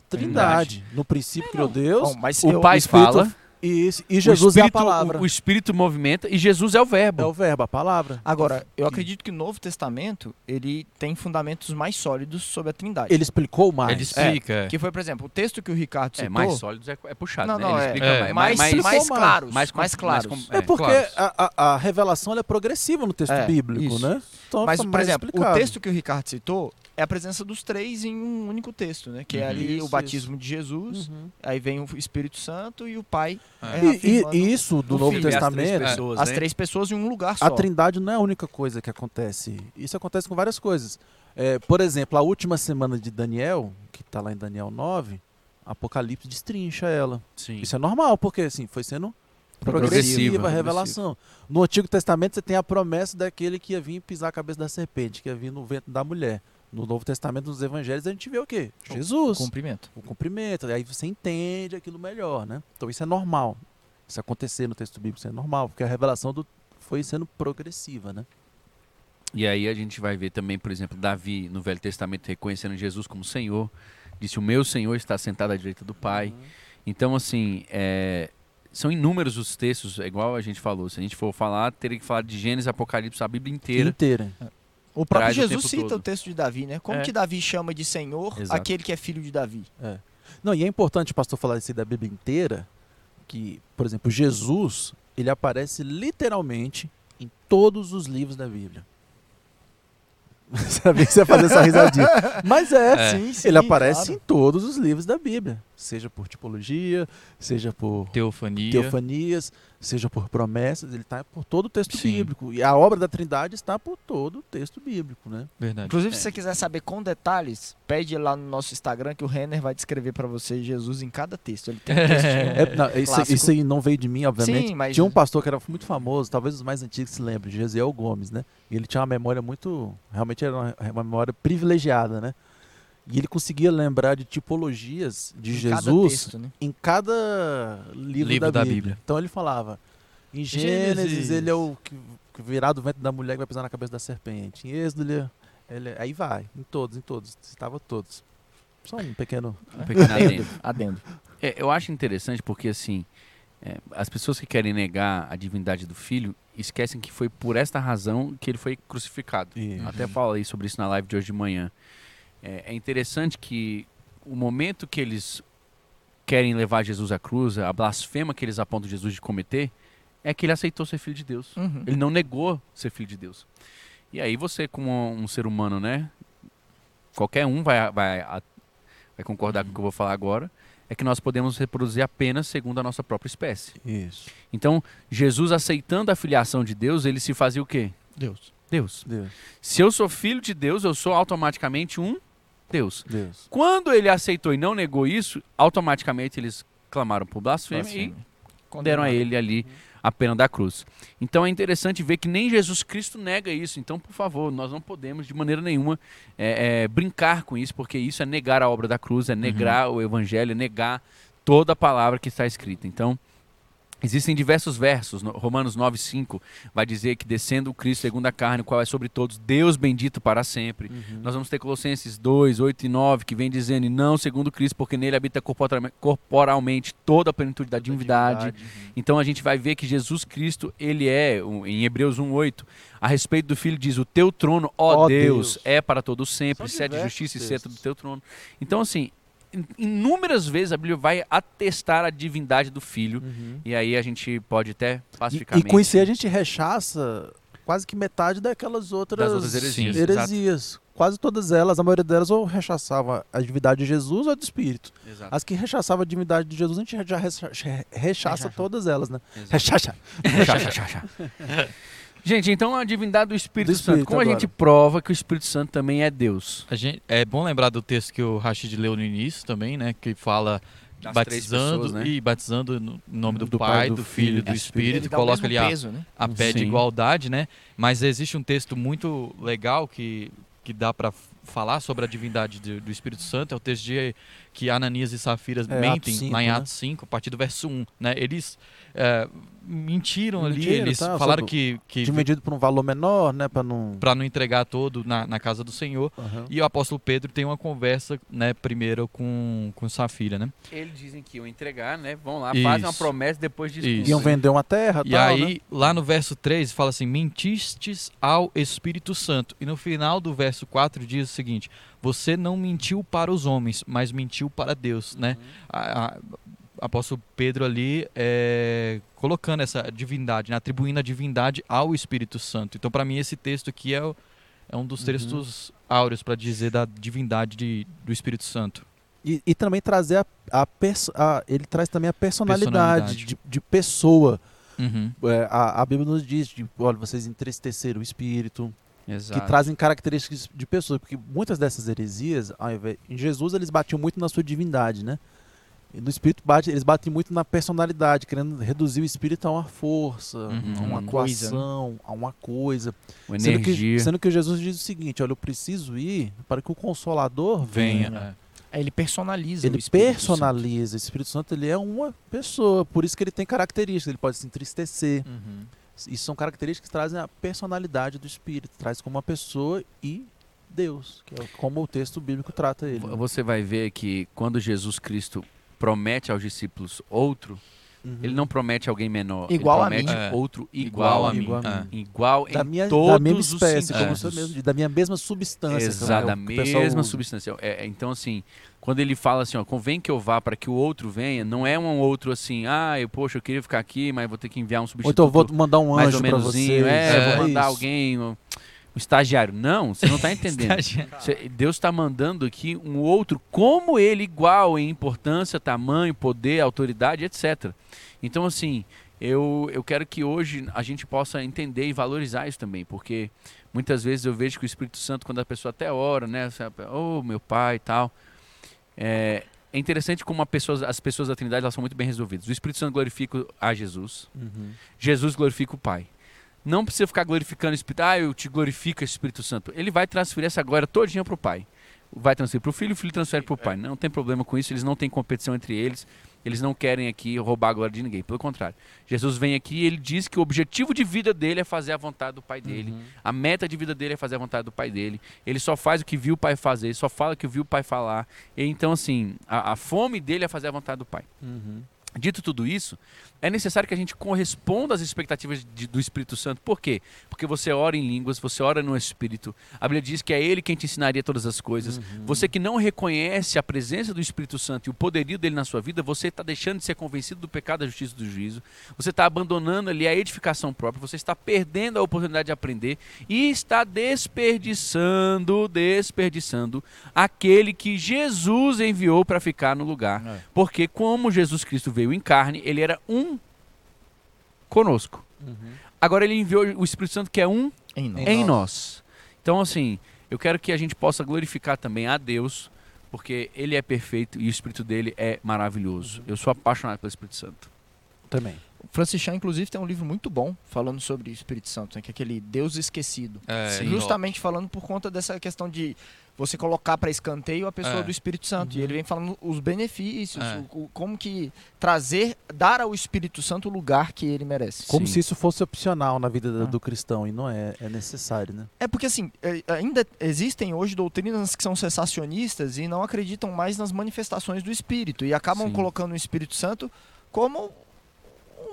Trindade. No princípio criou Deus. Bom, mas O eu- Pai Espírito- fala, E, esse- e O Jesus é a espírito- palavra. O, o espírito movimenta e Jesus é o verbo. É o verbo, a palavra. Agora, eu acredito que o Novo Testamento, ele tem fundamentos mais sólidos sobre a Trindade. Ele explicou mais. Ele explica. é. Que foi, por exemplo, o texto que o Ricardo É, citou... mais sólidos é, é puxado, Não, né? não, Ele é. explica É. mais, mais, mais, mais claros, mais mais, claros. mais com- É É, porque claro. a, a- a revelação ela é progressiva no texto É, bíblico, isso. né? Então Mas, fica por exemplo, o explicado. texto que o Ricardo citou é a presença dos três em um único texto, né? Que é Uhum. ali Isso, o batismo de Jesus, Uhum. aí vem o Espírito Santo e o Pai. É. é, E, e isso do Novo Filho. E as três Testamento, pessoas, as né? três pessoas em um lugar só. a Trindade não é a única coisa que acontece. Isso acontece com várias coisas. É, por exemplo, a última semana de Daniel, que está lá em Daniel 9, Apocalipse destrincha ela. Sim. Isso é normal, porque assim, foi sendo Progressiva. progressiva a revelação. No Antigo Testamento você tem a promessa daquele que ia vir pisar a cabeça da serpente, que ia vir no vento da mulher. No Novo Testamento, nos Evangelhos, a gente vê o quê? Jesus. Cumprimento. o cumprimento, aí você entende aquilo melhor, né? Então isso é normal. Isso acontecer no texto bíblico, isso é normal, porque a revelação do, foi sendo progressiva, né? E aí a gente vai ver também, por exemplo, Davi no Velho Testamento reconhecendo Jesus como Senhor. Disse: O meu Senhor está sentado à direita do Pai. Então, assim, é, são inúmeros os textos, é igual a gente falou. Se a gente for falar, teria que falar de Gênesis, Apocalipse, a Bíblia inteira. Inteira. O próprio Traz o Jesus tempo cita todo. o texto de Davi, né? Como É. que Davi chama de Senhor Exato. aquele que é filho de Davi? Não, e é importante o pastor falar isso aí da Bíblia inteira, que, por exemplo, Jesus, ele aparece literalmente em todos os livros da Bíblia. Sabia que você ia fazer essa risadinha. Mas é, É. Sim, sim, ele aparece claro. em todos os livros da Bíblia. Seja por tipologia, seja por Teofania. teofanias, seja por promessas, ele está por todo o texto Sim. bíblico. E a obra da Trindade está por todo o texto bíblico, né? Verdade. Inclusive, É. se você quiser saber com detalhes, pede lá no nosso Instagram que o Renner vai descrever pra você Jesus em cada texto. Ele tem um textinho. É, não, isso, isso aí não veio de mim, obviamente. Sim, mas- Tinha um pastor que era muito famoso, talvez os mais antigos se lembrem, Gesiel Gomes, né? E ele tinha uma memória muito. Realmente era uma, uma memória privilegiada, né? E ele conseguia lembrar de tipologias de Em cada Jesus texto, né? em cada livro, Livro da, da Bíblia. Bíblia. Então ele falava: em Gênesis, Gênesis. ele é o que, virá do ventre da mulher que vai pisar na cabeça da serpente. Em Êxodo, ele, é- ele é- aí vai, em todos, em todos, citava todos. Só um pequeno. Um pequeno adendo. Adendo. É, eu acho interessante porque, assim, é, as pessoas que querem negar a divindade do filho esquecem que foi por esta razão que ele foi crucificado. Isso. Até falei sobre isso na live de hoje de manhã. É, é interessante que o momento que eles querem levar Jesus à cruz, a blasfema que eles apontam Jesus de cometer, é que ele aceitou ser filho de Deus. Uhum. Ele não negou ser filho de Deus. E aí você, como um ser humano, né? Qualquer um vai, vai, a- vai concordar com o que eu vou falar agora. É que nós podemos reproduzir apenas segundo a nossa própria espécie. Isso. Então, Jesus aceitando a filiação de Deus, ele se fazia o quê? Deus. Deus. Deus. Se eu sou filho de Deus, eu sou automaticamente um Deus. Deus. Quando ele aceitou e não negou isso, automaticamente eles clamaram por blasfêmia e Blasfêmia. deram a ele ali a pena da cruz. Então é interessante ver que nem Jesus Cristo nega isso. Então, por favor, nós não podemos de maneira nenhuma é, é, brincar com isso, porque isso é negar a obra da cruz, é negar o evangelho, é negar toda a palavra que está escrita. Então, Existem diversos versos, no- Romanos 9,5 vai dizer que descendo o Cristo segundo a carne, o qual é sobre todos, Deus bendito para sempre. Nós vamos ter Colossenses 2, 8 e 9, que vem dizendo, e não segundo Cristo, porque nele habita corporalme- corporalmente toda a plenitude da divindade. Então a gente vai ver que Jesus Cristo, ele é, em Hebreus 1:8, a respeito do filho diz: "O teu trono, ó Deus, Deus. é para todo sempre, sede justiça e cetro do teu trono". Então assim, inúmeras vezes a Bíblia vai atestar a divindade do filho, Uhum. e aí a gente pode até E, pacificamente e com isso a gente rechaça quase que metade daquelas outras, outras heresias. Sim. Heresias. Quase todas elas, a maioria delas, ou rechaçava a divindade de Jesus ou do Espírito. Exato. As que rechaçavam a divindade de Jesus, a gente já recha- rechaça Rechaça. todas elas, né? Rechaça. Chá, chá. Gente, então a divindade do Espírito, Do Santo. Espírito Como a agora. gente prova que o Espírito Santo também é Deus? A gente, é bom lembrar do texto que o Rashid leu no início também, né? Que fala Das batizando pessoas, né? e batizando no nome do, Do Pai, Pai, do, do Filho e Filho do Espírito, coloca ali a, peso, né? a pé de Sim. igualdade, né? Mas existe um texto muito legal que, que dá para falar sobre a divindade do, do Espírito Santo é o texto de que Ananias e Safira É, mentem Atos 5, lá em né? Atos 5, a partir do verso 1. Né? Eles é, mentiram ali, eles tá, falaram que, que Dividido por um valor menor, né? Pra não. para não entregar todo na, na casa do Senhor. Aham. E o apóstolo Pedro tem uma conversa, né, primeiro com, com Safira, né? Eles dizem que iam entregar, né? Vão lá, Isso. fazem uma promessa depois de Isso. Iam vender uma terra E tal, aí, né? lá no verso 3, fala assim: mentistes ao Espírito Santo. E no final do verso 4 diz o seguinte: Você não mentiu para os homens, mas mentiu para Deus, né? A, a- apóstolo Pedro ali é, colocando essa divindade, né? atribuindo a divindade ao Espírito Santo. Então, para mim, esse texto aqui é, é um dos Uhum. textos áureos para dizer da divindade de- do Espírito Santo. E, e também trazer a, a, a- Ele traz também a personalidade, Personalidade. De, de pessoa. Uhum. É, a, a Bíblia nos diz: de, olha, vocês entristeceram o espírito. Exato. que trazem características de pessoas, porque muitas dessas heresias, ao invés, em Jesus eles batiam muito na sua divindade, né? E no espírito bate, eles batem muito na personalidade, querendo reduzir o espírito a uma força, Uhum. a uma Uma coisa, né? a uma coisa. Uma Sendo que, energia. sendo que Jesus diz o seguinte: olha, eu preciso ir para que o Consolador Venha. venha. é. Aí ele personaliza o Ele Espírito personaliza. O Espírito Santo ele é uma pessoa, por isso que ele tem características. Ele pode se entristecer. Uhum. Isso são características que trazem a personalidade do Espírito, traz como uma pessoa e Deus, que é como o texto bíblico trata ele. Você vai ver que quando Jesus Cristo promete aos discípulos outro, Uhum. ele não promete alguém menor. Igual a ele promete mim. É. outro igual, a mim. Igual a É. mim. Igual da em minha, todos da mesma os espécie, como sentidos. você mesmo, da minha mesma substância. Exato, é da mesma substância. É, é, então, assim, quando ele fala assim, ó, convém que eu vá para que o outro venha, não é um outro assim, ah, eu, poxa, eu queria ficar aqui, mas vou ter que enviar um Ou substituto então eu vou mandar um mais anjo ou para você. É, É vou mandar alguém, um, um estagiário. Não, você não está entendendo. Deus está mandando aqui um outro, como ele, igual em importância, tamanho, poder, autoridade, etc. Então, assim, eu, eu quero que hoje a gente possa entender e valorizar isso também, porque muitas vezes eu vejo que o Espírito Santo, quando a pessoa até ora, né, oh, meu pai e tal, é, é interessante como a pessoa- as pessoas da Trindade elas são muito bem resolvidas. O Espírito Santo glorifica a Jesus, Uhum. Jesus glorifica o Pai. Não precisa ficar glorificando o Espírito. Ah, eu te glorifico, Espírito Santo. Ele vai transferir essa glória todinha para o Pai. Vai transferir para o Filho, o Filho transfere para o Pai. Não tem problema com isso, eles não têm competição entre eles. Eles não querem aqui roubar a glória de ninguém. Pelo contrário. Jesus vem aqui e ele diz que o objetivo de vida dele é fazer a vontade do Pai dele. Uhum. A meta de vida dele é fazer a vontade do Pai dele. Ele só faz o que viu o Pai fazer, ele só fala o que viu o Pai falar. E então, assim, a, a fome dele é fazer a vontade do Pai. Uhum. Dito tudo isso, é necessário que a gente corresponda às expectativas de- do Espírito Santo. Por quê? Porque você ora em línguas, você ora no Espírito. A Bíblia diz que é Ele quem te ensinaria todas as coisas. Uhum. Você que não reconhece a presença do Espírito Santo e o poderio dele na sua vida, você está deixando de ser convencido do pecado, da justiça e do juízo. Você está abandonando ali a edificação própria. Você está perdendo a oportunidade de aprender e está desperdiçando, desperdiçando aquele que Jesus enviou para ficar no lugar. É. Porque como Jesus Cristo veio em carne, ele era um conosco. Uhum. Agora ele enviou o Espírito Santo que é um Em nós. em nós. Então assim, eu quero que a gente possa glorificar também a Deus, porque ele é perfeito e o Espírito dele é maravilhoso. Eu sou apaixonado pelo Espírito Santo. Também. O Francis Chan, inclusive, tem um livro muito bom falando sobre o Espírito Santo, né, que é aquele Deus esquecido. É. Justamente falando por conta dessa questão de você colocar para escanteio a pessoa É. do Espírito Santo. E Uhum. ele vem falando os benefícios, É. o- o- como que trazer, dar ao Espírito Santo o lugar que ele merece. Como Sim. se isso fosse opcional na vida do, Ah. do cristão, e não é, é necessário, né? É porque assim, é, ainda existem hoje doutrinas que são sensacionistas e não acreditam mais nas manifestações do Espírito e acabam Sim. colocando o Espírito Santo como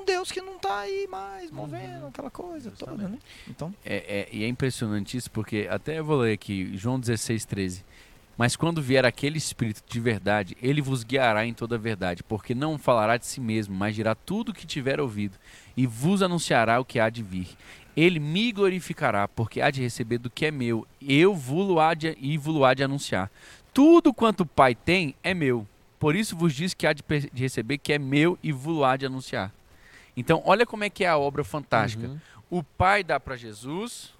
um Deus que não está aí mais movendo Uhum. aquela coisa toda, né? Então, É, é- e é impressionante isso, porque até eu vou ler aqui, João 16, 13. Mas quando vier aquele Espírito de verdade, ele vos guiará em toda a verdade, porque não falará de si mesmo, mas dirá tudo o que tiver ouvido, e vos anunciará o que há de vir. Ele me glorificará, porque há de receber do que é meu, eu vulo há de, e vulo há de anunciar. Tudo quanto o Pai tem é meu, por isso vos diz que há de, de receber que é meu e vulo há de anunciar. Então, olha como é que é a obra fantástica. Uhum. O Pai dá para Jesus,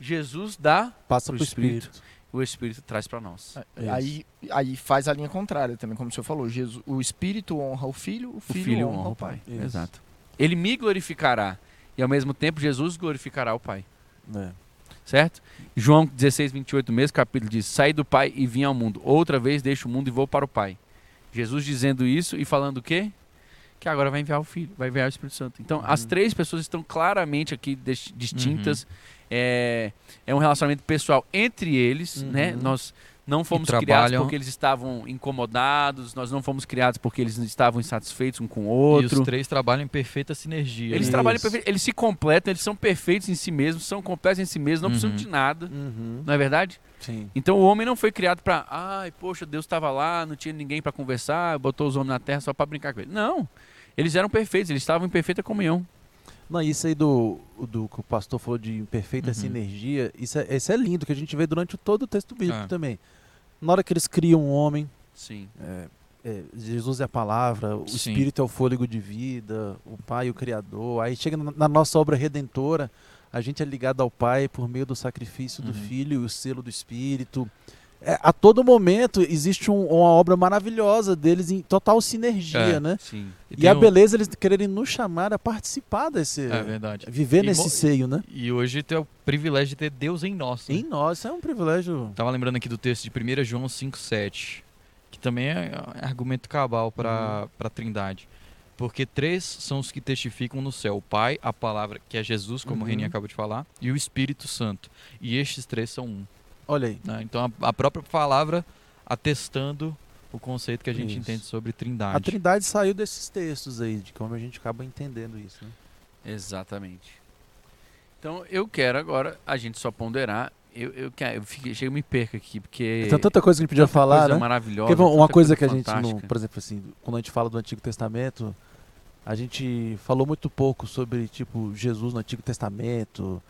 Jesus dá, Passa O pro Espírito. Espírito. o Espírito traz para nós. Isso. aí, aí faz a linha contrária também, como o senhor falou. Jesus, o Espírito honra o Filho, o O Filho, Filho honra, o Pai. Isso. Exato. Ele me glorificará e ao mesmo tempo Jesus glorificará o Pai. É. certo? João 16, 28, mesmo capítulo diz: Saí do Pai e vim ao mundo. Outra vez deixo o mundo e vou para o Pai. Jesus dizendo isso e falando o quê? Que agora vai enviar o Filho, vai enviar o Espírito Santo. Então, as Uhum. três pessoas estão claramente aqui dis- distintas. É, é um relacionamento pessoal entre eles, Uhum. né? Nós não fomos criados trabalham- porque eles estavam incomodados, nós não fomos criados porque eles estavam insatisfeitos um com o E outro. os três trabalham em perfeita sinergia. Eles trabalham Isso. perfeito, eles se completam, eles são perfeitos em si mesmos, são completos em si mesmos, não precisam Uhum. de nada, Uhum. não é verdade? Sim. Então o homem não foi criado para, ai, poxa, Deus estava lá, não tinha ninguém para conversar, botou os homens na terra só para brincar com ele. Não. Eles eram perfeitos, eles estavam em perfeita comunhão. Não, isso aí do, do que o pastor falou de perfeita Uhum. sinergia, isso é, isso é lindo, que a gente vê durante todo o texto bíblico É. também. Na hora que eles criam um homem, Sim. é, é, Jesus é a palavra, o Sim. Espírito é o fôlego de vida, o Pai é o Criador. Aí chega na, na nossa obra redentora, a gente é ligado ao Pai por meio do sacrifício do Uhum. Filho e o selo do Espírito. É, a todo momento existe um- uma obra maravilhosa deles em total sinergia, É. né? Sim. E, tem a um- beleza eles quererem nos chamar a participar desse. É verdade. Viver E nesse seio, né? E hoje tem o privilégio de ter Deus em nós. né? Em nós, isso é um privilégio. Tava lembrando aqui do texto de 1 João 5,7, que também é é argumento cabal para a Trindade. Porque três são os que testificam no céu: o Pai, a palavra, que é Jesus, como Uhum. o Reni acabou de falar, e o Espírito Santo. E estes três são um. Olha aí. né? Então a, a própria palavra atestando o conceito que a gente Isso. entende sobre Trindade. A Trindade saiu desses textos aí, de como a gente acaba entendendo isso. Né? Exatamente. Então eu quero agora a gente só ponderar. Eu, eu, quero- eu fiquei, chego me perco aqui, porque. Tem tanta coisa que a gente podia tanta falar, coisa né? maravilhosa. Porque uma tanta coisa que a gente, não, por exemplo, assim, quando a gente fala do Antigo Testamento, a gente falou muito pouco sobre, tipo, Jesus no Antigo Testamento,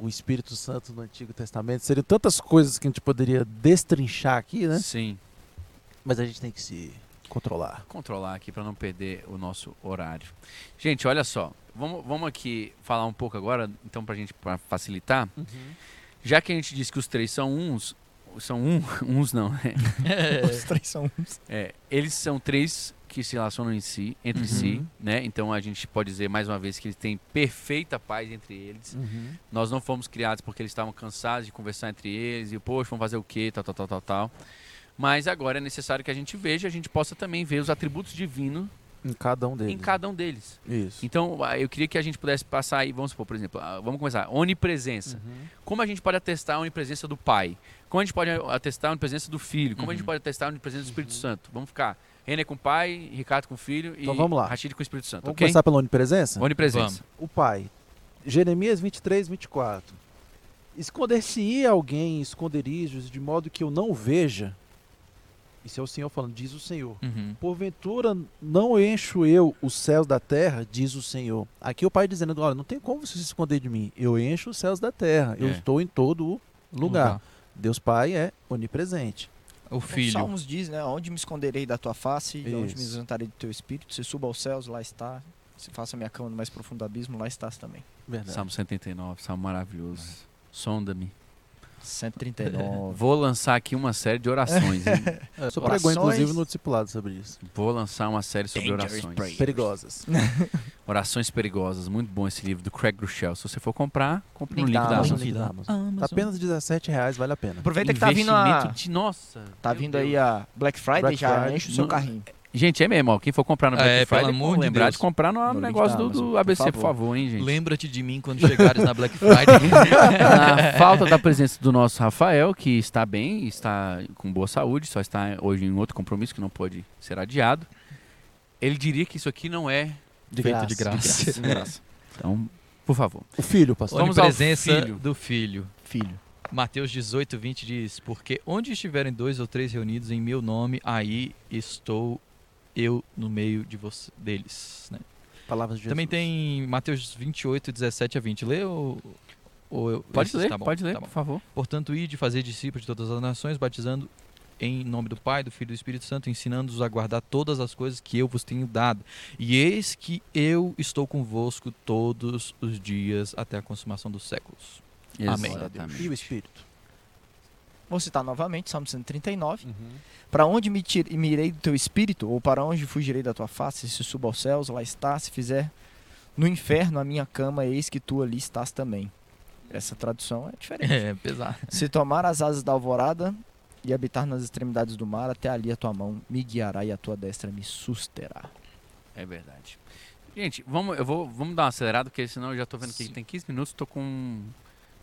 o Espírito Santo no Antigo Testamento. Seriam tantas coisas que a gente poderia destrinchar aqui, né? Sim. Mas a gente tem que se controlar. controlar aqui para não perder o nosso horário. Gente, olha só, vamos, vamos aqui falar um pouco agora, então para gente pra facilitar, já que a gente disse que os três são uns, são um, uns não, né? Os três são uns. É, eles são três que se relacionam em si, entre Uhum. si, né? Então a gente pode dizer mais uma vez que eles têm perfeita paz entre eles. Nós não fomos criados porque eles estavam cansados de conversar entre eles e, poxa, vamos fazer o quê, tal, tal, tal, tal, tal. Mas agora é necessário que a gente veja, a gente possa também ver os atributos divinos Em cada um deles. em cada um deles. Isso. Então, ah, eu queria que a gente pudesse passar aí, vamos supor, por exemplo, ah, vamos começar, onipresença. Uhum. Como a gente pode atestar a onipresença do Pai? Como a gente pode atestar a onipresença do Filho? Como a gente Uhum. pode atestar a onipresença do Espírito Santo? Vamos ficar Renner com o Pai, Ricardo com o Filho e Então vamos lá. Rachid com o Espírito Santo, Vamos ok? começar pela onipresença? Onipresença. o pai. Jeremias 23, 24. Esconder-se-ia alguém em esconderijos de modo que eu não o veja. Isso é o Senhor falando, diz o Senhor. Uhum. Porventura não encho eu os céus da terra, diz o Senhor. Aqui o pai dizendo, olha, não tem como você se esconder de mim. Eu encho os céus da terra. Eu É. estou em todo o lugar. Deus Pai é onipresente. O O filho. Salmos diz, né? Onde me esconderei da tua face, e onde me Isso. exaltarei do teu espírito. Se suba aos céus, lá está. Se faça minha cama no mais profundo abismo, lá estás também. Verdade. Salmo 79, salmo maravilhoso. Sonda-me. 139. Vou lançar aqui uma série de orações, hein? É, só pregou, Orações. inclusive, no discipulado sobre isso. Vou lançar uma série sobre Dangerous orações. prayer. Perigosas. Orações perigosas, muito bom esse livro do Craig Groeschel. Se você for comprar, compre no Link link da Amazon. Amazon. Link da Amazon. Tá apenas 17 reais, vale a pena. Aproveita que tá vindo a. De nossa. Tá vindo Deus. aí a Black Friday, Black já Friday. enche o seu Não- carrinho. Gente, é mesmo, ó, quem for comprar no Black É, pelo Friday, amor pô, de lembrar Deus. de comprar no, No negócio do, do por ABC, por favor. favor, hein, gente. Lembra-te de mim quando chegares na Black Friday. Na falta da presença do nosso Rafael, que está bem, está com boa saúde, só está hoje em outro compromisso que não pode ser adiado. Ele diria que isso aqui não é De Feito graça. de graça. de graça. Então, por favor. O filho, pastor. Vamos ao Onipresença filho. do filho. Filho. Mateus 18, 20 diz: Porque onde estiverem dois ou três reunidos em meu nome, aí estou eu no meio de você, deles. né? Palavras de Jesus. Também tem Mateus 28, 17 a 20. Lê ou. ou eu- Pode esses? ler, Tá bom, pode ler, tá por favor. Portanto, ide fazer discípulos de todas as nações, batizando em nome do Pai, do Filho e do Espírito Santo, ensinando-os a guardar todas as coisas que eu vos tenho dado. E eis que eu estou convosco todos os dias até a consumação dos séculos. Amém. Exatamente. E o Espírito. Vou citar novamente, Salmo 139. Uhum. Para onde me, tir- do teu espírito? Ou para onde fugirei da tua face? Se subo aos céus, lá está. Se fizer no inferno a minha cama, eis que tu ali estás também. Essa tradução é diferente. É, pesado. Se tomar as asas da alvorada e habitar nas extremidades do mar, até ali a tua mão me guiará e a tua destra me susterá. É verdade. Gente, vamos, eu vou, vamos dar uma acelerada, porque senão eu já tô vendo que Sim. tem 15 minutos, tô com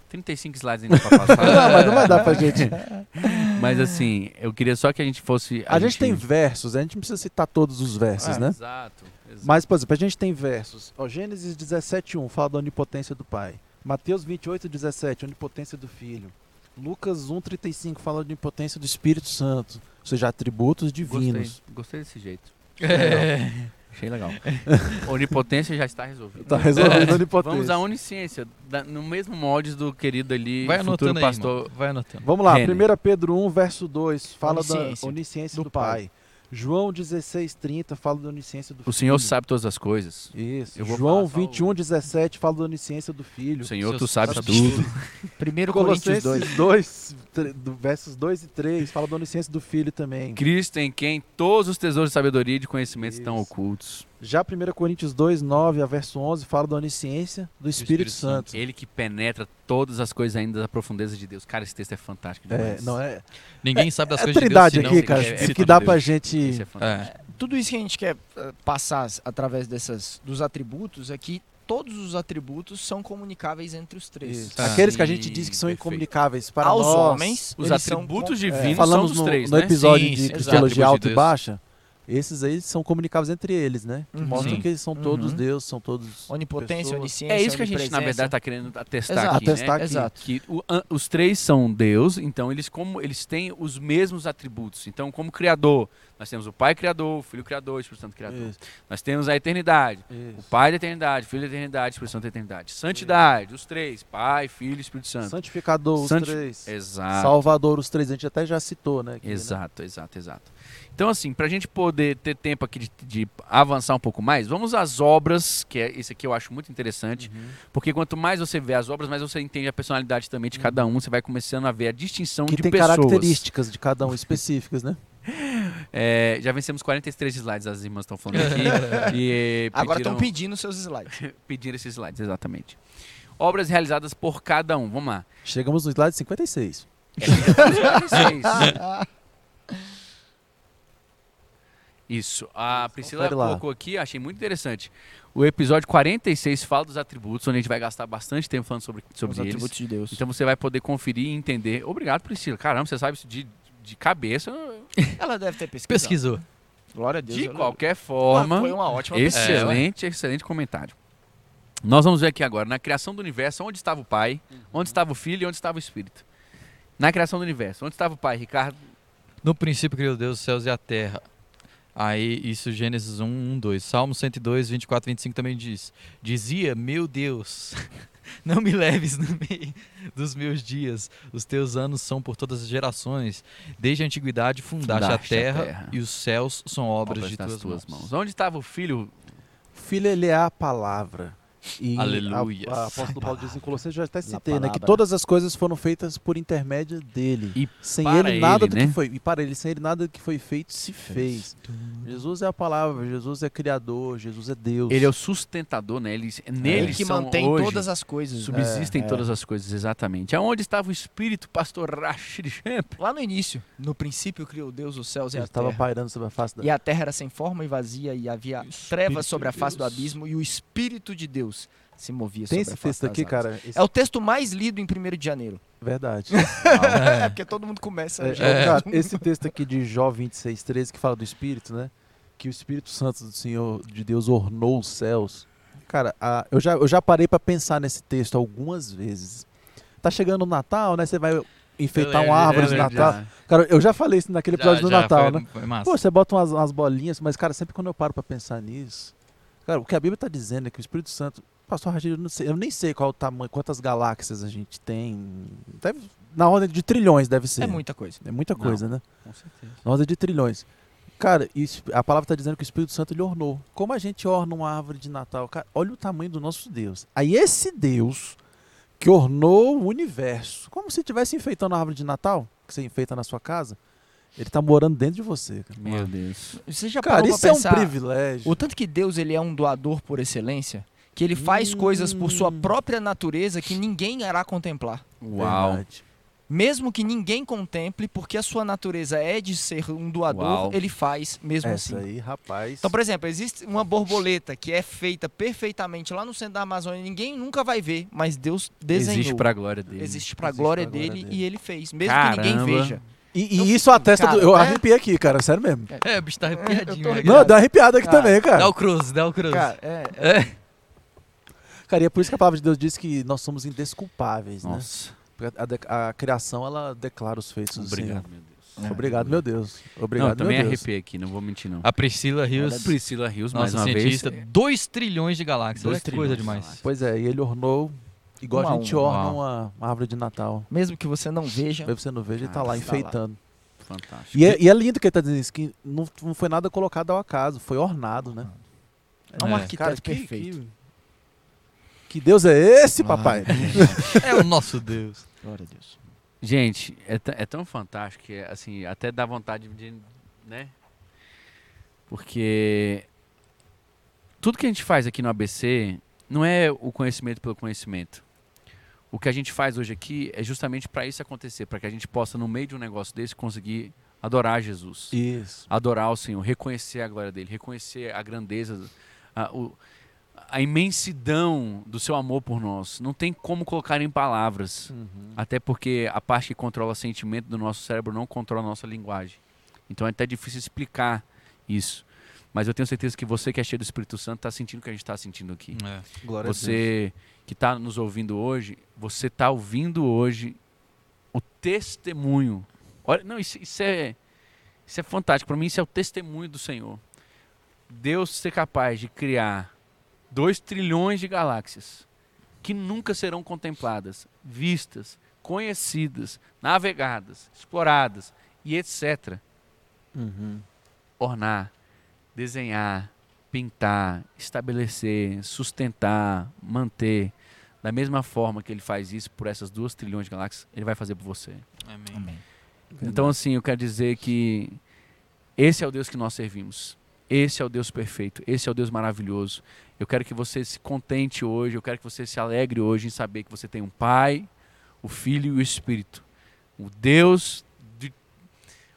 35 slides ainda pra passar. Não, mas não vai dar pra gente. Mas assim, eu queria só que a gente fosse. A gente tem versos, a gente não precisa citar todos os versos, Ah, né? Exato. exato. Mas, por exemplo, a gente tem versos. Ó, Gênesis 17:1 fala da onipotência do Pai. Mateus 28:17, onipotência do Filho. Lucas 1:35 fala da onipotência do Espírito Santo, ou seja, atributos Gostei, divinos. gostei desse jeito. É. Achei legal. Onipotência já está resolvida. Tá resolvendo a onipotência. Vamos à onisciência, da- no mesmo molde do querido ali, Vai futuro anotando aí, pastor. irmão. Vai anotando. Vamos lá, Renner. 1 Pedro 1, verso 2, fala Onisciência da onisciência do, do pai. Pai. João 16:30 fala da onisciência do O Filho. Senhor sabe todas as coisas. Isso. João falar só o- 21:17 fala da onisciência do Filho. O Senhor, Seu tu sabes sabe tudo. Primeiro Coríntios 2. Colossenses 2, tre- do versos 2 e 3 fala da onisciência do Filho também. Cristo em quem todos os tesouros de sabedoria e de conhecimento estão Isso. ocultos. Já 1 Coríntios 2, 9 a verso 11 fala da onisciência do Espírito, Espírito Santo. Santo. Ele que penetra todas as coisas ainda da profundeza de Deus. Cara, esse texto é fantástico É, demais. não é, Ninguém sabe das é coisas trindade de Deus. aqui, cara. é- o é que dá tudo pra Deus. gente... Isso é fantástico. É. Tudo isso que a gente quer eh, passar através dessas, dos atributos é que todos os atributos são comunicáveis entre os três. Isso. Ah. Aqueles que a Sim, gente diz que são perfeito. incomunicáveis para Aos nós. homens, Os eles são atributos divinos é, são Falamos dos no, três, no né? episódio Sim, de sim, Cristologia alta e baixa. Esses aí são comunicáveis entre eles, né? Que Uhum. mostram Sim. que eles são todos Uhum. Deus, são todos. Onipotência, pessoas. onisciência, É isso que a gente, na verdade, está querendo atestar Exato. aqui, Atestar né? aqui. Exato. Que o- an- os três são Deus, então eles como eles têm os mesmos atributos. Então, como Criador, nós temos o Pai Criador, o Filho Criador, o Espírito Santo Criador. Isso, Nós temos a eternidade, o isso. Pai da eternidade, o Filho da eternidade, o Espírito Santo da eternidade. Santidade, os três, Pai, Filho e Espírito Santo. Santificador, os Santi- três. Exato. Salvador, os três. A gente até já citou, né? aqui, né? Exato, exato, exato. Então, assim, pra gente poder ter tempo aqui de, de avançar um pouco mais, vamos às obras, que é esse aqui eu acho muito interessante, Uhum. porque quanto mais você vê as obras, mais você entende a personalidade também de cada um, você vai começando a ver a distinção Que de tem pessoas. características de cada um específicas, né? É, já vencemos 43 slides, as irmãs estão falando aqui. e Agora estão pediram, pedindo seus slides. pediram esses slides, exatamente. Obras realizadas por cada um, vamos lá. Chegamos no slide 56. É, 46. Isso. A Priscila Confere lá. colocou aqui, achei muito interessante. O episódio 46 fala dos atributos, onde a gente vai gastar bastante tempo falando sobre, sobre Os eles. atributos de Deus. Então você vai poder conferir e entender. Obrigado, Priscila. Caramba, você sabe isso de, de cabeça. Ela deve ter pesquisado. Pesquisou. Glória a Deus. De ela- qualquer forma. Foi uma ótima pesquisa. Excelente, excelente comentário. Nós vamos ver aqui agora, na criação do universo, onde estava o Pai, onde estava o Filho e onde estava o Espírito. Na criação do universo, onde estava o Pai, Ricardo? No princípio criou Deus os céus e a terra. Aí, isso Gênesis 1, 1, 2. Salmo 102, 24, 25 também diz. Dizia, meu Deus, não me leves no meio dos meus dias. Os teus anos são por todas as gerações. Desde a antiguidade fundaste, a, Fundaste a terra, terra. e os céus são obras, Obras de tuas, tuas mãos. mãos. Onde estava o Filho? O filho, ele é a palavra. E Aleluias. A, a apóstolo Paulo diz em Colossenses, já até citei, né? Que todas as coisas foram feitas por intermédio dele. E sem para ele, nada ele, do né? que foi. E para ele, sem ele, nada do que foi feito se fez. Jesus é a palavra, Jesus é criador, Jesus é Deus. Ele é o sustentador, né? Ele, nele Ele que são mantém hoje, todas as coisas. subsistem É, é. todas as coisas, exatamente. Aonde estava o Espírito, pastor Rashid? Lá no início, no princípio criou Deus os céus e Ele a estava terra. pairando sobre a face da E a terra era sem forma e vazia, e havia E trevas sobre a de face do abismo, e o Espírito de Deus se movia Tem sobre esse texto aqui, águas. cara? Esse- É o texto mais lido em 1 de janeiro. Verdade. É, porque todo mundo começa É, já. cara, esse texto aqui de Jó 26, 13, que fala do Espírito, né? Que o Espírito Santo do Senhor, de Deus, ornou os céus. Cara, a- eu, já, eu já parei pra pensar nesse texto algumas vezes. Tá chegando o Natal, né? Você vai enfeitar lembro, uma árvore de Natal. Cara, eu já falei isso naquele episódio do Já, já, Natal, foi- né? Foi massa. Pô, você bota umas, umas bolinhas, mas, cara, sempre quando eu paro pra pensar nisso. Cara, o que a Bíblia tá dizendo é que o Espírito Santo. Pastor Ragir, eu, não eu nem sei qual o tamanho, quantas galáxias a gente tem. Deve, na ordem de trilhões, deve ser. É muita coisa. É muita Não. coisa, né? Com certeza. Na ordem de trilhões. Cara, isso- a palavra está dizendo que o Espírito Santo lhe ornou. Como a gente orna uma árvore de Natal? Cara, olha o tamanho do nosso Deus. Aí esse Deus que ornou o universo, como se estivesse enfeitando a árvore de Natal, que você enfeita na sua casa, ele está morando dentro de você. Cara, Meu Deus. Você já Cara, parou isso pra é um pensar privilégio. o tanto que Deus ele é um doador por excelência? que ele faz coisas por sua Hum. própria natureza que ninguém irá contemplar. Uau. Verdade. Mesmo que ninguém contemple, porque a sua natureza é de ser um doador, Uau. ele faz mesmo Essa assim. aí, rapaz. Então, por exemplo, existe uma borboleta que é feita perfeitamente lá no centro da Amazônia, ninguém nunca vai ver, mas Deus desenhou. Existe pra glória dele. Existe pra Existe glória, dele, dele. e ele fez, mesmo que ninguém Caramba. veja. E, e isso atesta. cara, do- eu é- arrepiei aqui, cara. Sério mesmo. É, o bicho tá arrepiadinho. Tô né, Não, deu uma arrepiada aqui Cara, também, cara. Dá o cruz, dá o cruz. Cara, é, É. Cara, e é por isso que a palavra de Deus diz que nós somos indesculpáveis, né? Nossa. Porque A, de- a criação, ela declara os feitos do Obrigado, Senhor. meu Deus. É. Obrigado, meu Deus. Obrigado, não, também meu Deus. arrepiei aqui, não vou mentir não. A Priscila Rios, Priscila Rios, mais nossa uma cientista, vez. 2 trilhões de galáxias. Dois que coisa demais. galáxias. Pois é, e ele ornou igual Um a a gente um. orna uma, uma árvore de Natal. mesmo que você não veja, Aí você não veja, ele tá lá tá lá. enfeitando. Fantástico. E é, e é lindo que ele tá dizendo isso, que não, não foi nada colocado ao acaso, foi ornado, né? é um É. arquiteto Cara, que- perfeito. Que, que Deus é esse, papai? É o nosso Deus. Glória a Deus. Gente, é, é tão fantástico que, assim, até dá vontade de, né? Porque tudo que a gente faz aqui no ABC não é o conhecimento pelo conhecimento. O que a gente faz hoje aqui é justamente para isso acontecer, para que a gente possa, no meio de um negócio desse, conseguir adorar Jesus. Isso. adorar o Senhor, reconhecer a glória dele, reconhecer a grandeza, a, o- a imensidão do seu amor por nós. Não tem como colocar em palavras, Uhum. até porque a parte que controla o sentimento do nosso cérebro não controla a nossa linguagem. Então é até difícil explicar isso. Mas eu tenho certeza que você que é cheio do Espírito Santo está sentindo o que a gente está sentindo aqui. É. Glória a Deus. Você que está nos ouvindo hoje, você está ouvindo hoje o testemunho. Olha, não, isso, isso é isso é fantástico. Para mim, isso é o testemunho do Senhor. Deus ser capaz de criar dois trilhões de galáxias que nunca serão contempladas, vistas, conhecidas, navegadas, exploradas e etc. Uhum. Ornar, desenhar, pintar, estabelecer, sustentar, manter. Da mesma forma que ele faz isso por essas duas trilhões de galáxias, ele vai fazer por você. Amém. Amém. Então, assim, eu quero dizer que esse é o Deus que nós servimos. Esse é o Deus perfeito. Esse é o Deus maravilhoso. Eu quero que você se contente hoje. Eu quero que você se alegre hoje em saber que você tem um Pai, o Filho e o Espírito. O Deus de,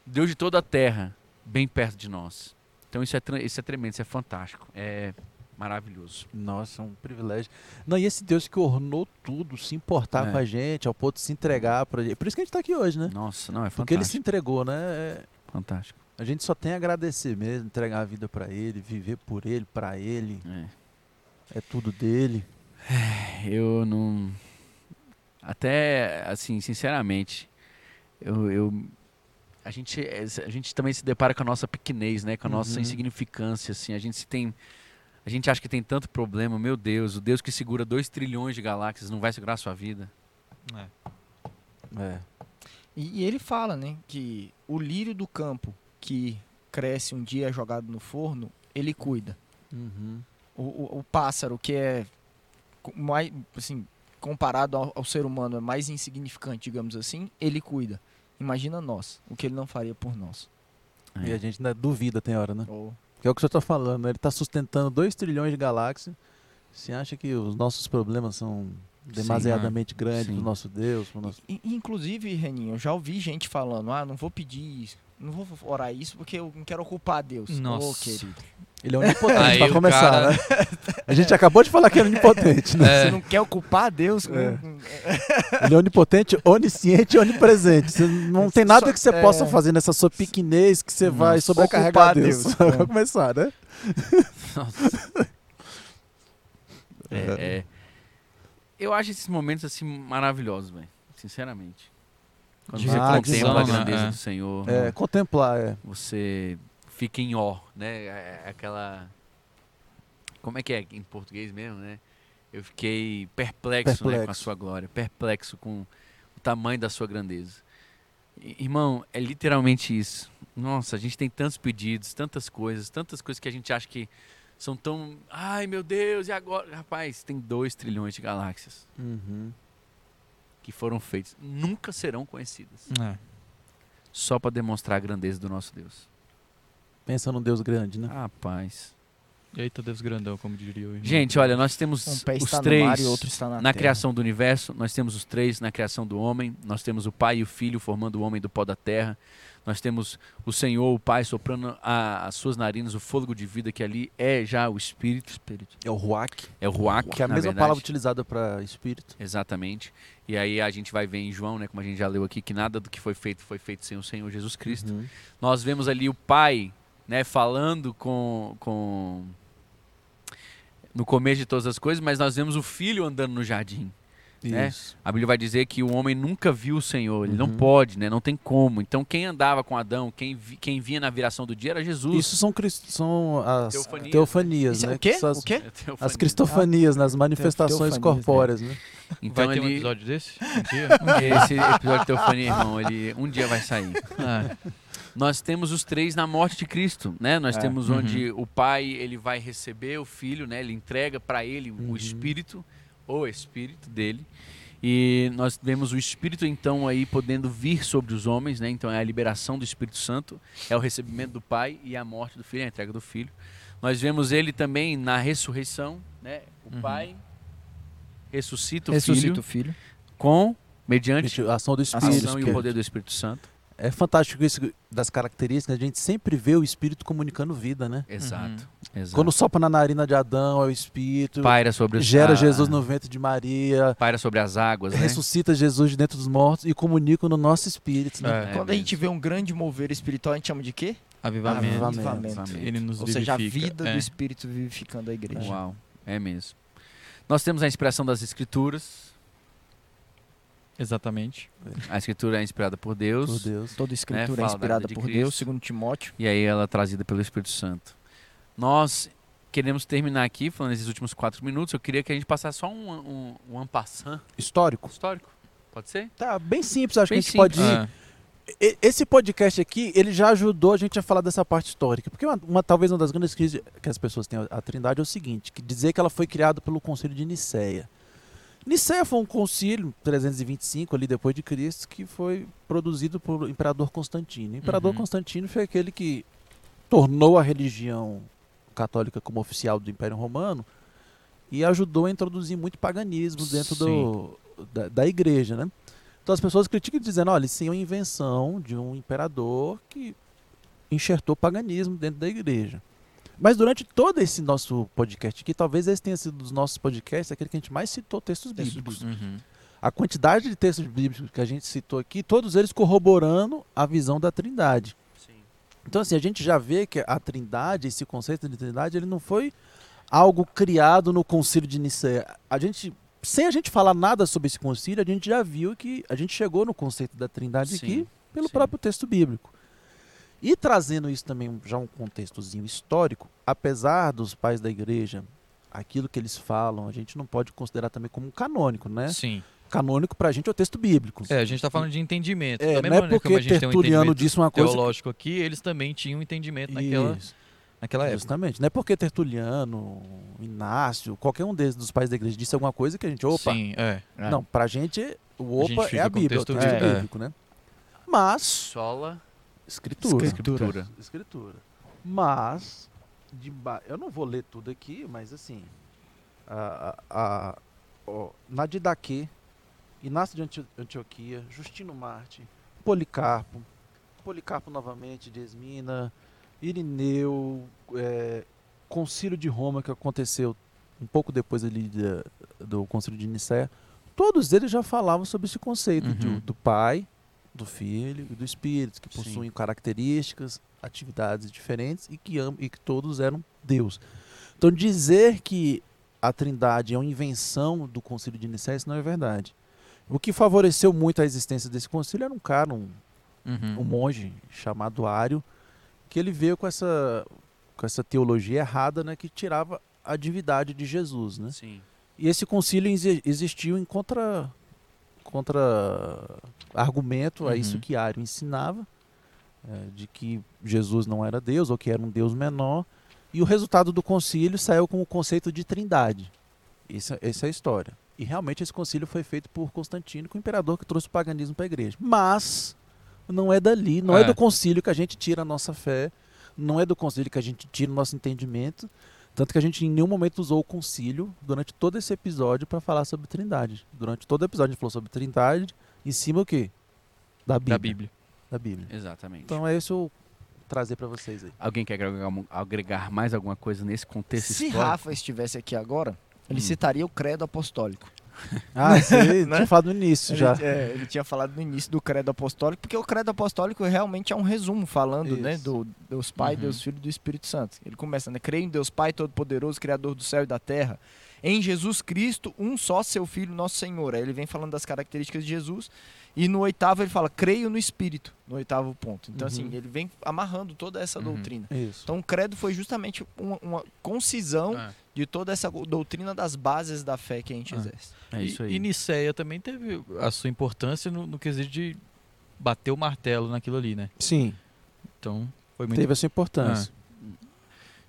o Deus de toda a terra, bem perto de nós. Então, isso é, isso é tremendo, isso é fantástico. É maravilhoso. Nossa, é um privilégio. Não, e esse Deus que ornou tudo, se importar É. com a gente, ao ponto de se entregar pra gente. Por isso que a gente tá aqui hoje, né? Nossa, não, é Porque ele se fantástico. entregou, né? É- Fantástico. A gente só tem a agradecer mesmo, entregar a vida pra ele, viver por ele, pra ele, É. é tudo dele. Eu não. Até, assim, sinceramente, eu. eu- a, gente, a gente também se depara com a nossa pequenez, né? Com a nossa Uhum. insignificância, assim. A gente se tem. A gente acha que tem tanto problema, meu Deus, o Deus que segura 2 trilhões de galáxias não vai segurar a sua vida. É. É. E, e ele fala, né, que o lírio do campo que cresce um dia jogado no forno, ele cuida. Uhum. O, o- o pássaro que é mais, assim, comparado ao, ao ser humano é mais insignificante, digamos assim, ele cuida. Imagina nós, o que ele não faria por nós. E a gente ainda duvida, tem hora, né? Ou Que é o que o senhor tá falando, né? Ele tá sustentando 2 trilhões de galáxias. Você acha que os nossos problemas são demasiadamente grandes Sim. pro nosso Deus? Pro nosso... E- inclusive, Reninho, eu já ouvi gente falando: ah, não vou pedir isso, não vou orar isso porque eu não quero ocupar Deus. Nossa. Ô, querido. Ele é onipotente, Aí pra o começar, cara- né? A gente acabou de falar que ele é onipotente, né? É. Você não quer ocupar Deus. É. Ele é onipotente, onisciente e onipresente. Você não tem nada Só- que você é. possa fazer nessa sua pequenez que você vai Nossa. sobrecarregar Deus. Deus. Pra começar, né? É, é. Eu acho esses momentos assim maravilhosos, velho. Sinceramente. Quando De você reflexão, contempla a né? grandeza É. do Senhor, É, contemplar, é. você fica em ó, né? É- é Aquela. Como é que é em português mesmo, né? Eu fiquei perplexo, né, com a Perplexo. sua glória, perplexo com o tamanho da sua grandeza. Irmão, é literalmente isso. Nossa, a gente tem tantos pedidos, tantas coisas, tantas coisas que a gente acha que são tão. Ai meu Deus, e agora? Rapaz, tem dois trilhões de galáxias Uhum. que foram feitas. Nunca serão conhecidas. É. Só para demonstrar a grandeza do nosso Deus. Pensa num Deus grande, né? Rapaz. Eita, Deus grandão, como diria o irmão. Gente, olha, nós temos Um pé os três mar e outro está na, na criação do universo, nós temos os três na criação do homem, nós temos o pai e o filho formando o homem do pó da terra, nós temos o Senhor, o Pai, soprando a- as suas narinas, o fôlego de vida que ali é já o Espírito, É o Ruach, é o Ruach, que é a mesma verdade. palavra utilizada para espírito. Exatamente. E aí a gente vai ver em João, né, como a gente já leu aqui, que nada do que foi feito foi feito sem o Senhor Jesus Cristo. Uhum. Nós vemos ali o pai, né, falando com, com no começo de todas as coisas, mas nós vemos o filho andando no jardim. né? A Bíblia vai dizer que o homem nunca viu o Senhor, ele não Uhum. pode, né? Não tem como. Então quem andava com Adão, quem, vi- quem vinha na viração do dia era Jesus. Isso são, são as Teofanias. teofanias, Isso é né? o quê? as, O quê? As cristofanias, nas manifestações teofanias, corpóreas, né? Então Vai ter um episódio desse? Um dia? esse episódio de teofania, irmão, ele um dia vai sair. Ah, Nós temos os três na morte de Cristo, né? Nós É. temos Uhum. onde o pai ele vai receber o filho, né? Ele entrega para ele Uhum. o espírito, o espírito dele. E nós vemos o espírito então aí podendo vir sobre os homens, né? Então é a liberação do Espírito Santo, é o recebimento do pai e a morte do filho, a entrega do filho. Nós vemos ele também na ressurreição, né? O Uhum. pai ressuscita o Ressuscita filho o filho. com mediante A ação do espírito. ação e o poder do Espírito Santo. É fantástico isso das características, a gente sempre vê o espírito comunicando vida, né? Exato. exato. Quando sopra na narina de Adão, é o espírito. paira sobre os- gera a- Jesus no ventre de Maria, paira sobre as águas, né? ressuscita Jesus de dentro dos mortos e comunica no nosso espírito. Né? É, Quando a gente vê um grande mover espiritual, a gente chama de quê? avivamento. Avivamento. Ele nos Ou seja, a vivifica. vida É. do Espírito vivificando a igreja. Uau, é mesmo. Nós temos a inspiração das escrituras. Exatamente. A escritura é inspirada por Deus. Por Deus. Toda escritura é da inspirada de por Cristo. Deus, segundo Timóteo. E aí ela é trazida pelo Espírito Santo. Nós queremos terminar aqui, falando esses últimos quatro minutos. Eu queria que a gente passasse só um, um, um ampassant Histórico. histórico. Pode ser? Tá, bem simples, acho Bem que a gente pode ir. Ah, Esse podcast aqui, ele já ajudou a gente a falar dessa parte histórica. Porque uma, uma- talvez uma das grandes crises que as pessoas têm a Trindade é o seguinte, que dizer que ela foi criada pelo Concílio de Nicéia. Nicéia foi um concílio, 325 ali depois de Cristo, que foi produzido por imperador Constantino. O imperador Uhum. Constantino foi aquele que tornou a religião católica como oficial do Império Romano e ajudou a introduzir muito paganismo dentro do, da, da igreja, né? Então as pessoas criticam dizendo, olha, isso é uma invenção de um imperador que enxertou paganismo dentro da igreja. Mas durante todo esse nosso podcast aqui, talvez esse tenha sido dos nossos podcasts aquele que a gente mais citou textos bíblicos. uhum. A quantidade de textos bíblicos que a gente citou aqui, todos eles corroborando a visão da Trindade. Sim. Então, assim, a gente já vê que a Trindade, esse conceito de Trindade, ele não foi algo criado no Concílio de Nicéia. A gente, sem a gente falar nada sobre esse concílio, a gente já viu que a gente chegou no conceito da Trindade aqui pelo sim. próprio texto bíblico. E trazendo isso também já um contextozinho histórico, apesar dos pais da igreja, aquilo que eles falam, a gente não pode considerar também como um canônico, né? Sim. Canônico pra gente é o texto bíblico. É, a gente tá falando de entendimento. É, da não mesma é maneira porque como a gente tem um Tertuliano entendimento disse uma coisa. teológico aqui, eles também tinham um entendimento naquela, Isso. naquela época. Justamente. Não é porque Tertuliano, Inácio, qualquer um desses dos pais da igreja disse alguma coisa que a gente, opa, Sim, é. não, pra gente o A opa gente é a Bíblia, é o texto bíblico. bíblico, né? Mas, Sola. Escritura. Escritura. Escritura. Mas, de ba- eu não vou ler tudo aqui, mas assim, a, a, a- ó, na Didaquê, Inácio de Antio- Antioquia, Justino Marte, Policarpo, Policarpo novamente, de Esmina, Irineu, é, Concílio de Roma que aconteceu um pouco depois ali da- do Concílio de Nicéia, todos eles já falavam sobre esse conceito de- Uhum. do Pai, do Filho e do Espírito, que Sim. possuem características, atividades diferentes e que, e que todos eram Deus. Então dizer que a Trindade é uma invenção do Concílio de Nicéia, não é verdade. O que favoreceu muito a existência desse concílio era um cara, um, Uhum. um monge chamado Ário, que ele veio com essa, com essa teologia errada, né, que tirava a divindade de Jesus, né? Sim. E esse concílio exi- existiu em contra, contra argumento a Uhum. isso que Ário ensinava, é, de que Jesus não era Deus ou que era um Deus menor. E o resultado do concílio saiu com o conceito de trindade. Isso, essa é a história. E realmente esse concílio foi feito por Constantino, que é o imperador que trouxe o paganismo para a igreja. Mas não é dali, não é. É. do concílio que a gente tira a nossa fé, não é do concílio que a gente tira o nosso entendimento. Tanto que a gente em nenhum momento usou o concílio durante todo esse episódio para falar sobre Trindade. Durante todo o episódio a gente falou sobre Trindade, em cima o quê? Da Bíblia. Da Bíblia. Da Bíblia. Exatamente. Então é isso eu trazer para vocês aí. Alguém quer agregar, agregar mais alguma coisa nesse contexto Se histórico? Rafa estivesse aqui agora, ele Hum. citaria o credo apostólico. Ah, sei, Né? tinha falado no início Ele, já. é, ele tinha falado no início do credo apostólico, porque o credo apostólico realmente é um resumo falando, né, do Deus Pai, Uhum. Deus Filho e do Espírito Santo. Ele começa, né, creio em Deus Pai Todo-Poderoso, Criador do céu e da terra, em Jesus Cristo, um só seu Filho, nosso Senhor. Aí ele vem falando das características de Jesus, e no oitavo ele fala, creio no Espírito, no oitavo ponto. Então, Uhum. assim, ele vem amarrando toda essa Uhum. doutrina. Isso. Então, o credo foi justamente uma, uma concisão É. de toda essa doutrina das bases da fé que a gente Ah. exerce. É isso E, aí. e Niceia também teve a sua importância no, no quesito de bater o martelo naquilo ali, né? Sim, Então, foi muito... teve essa importância.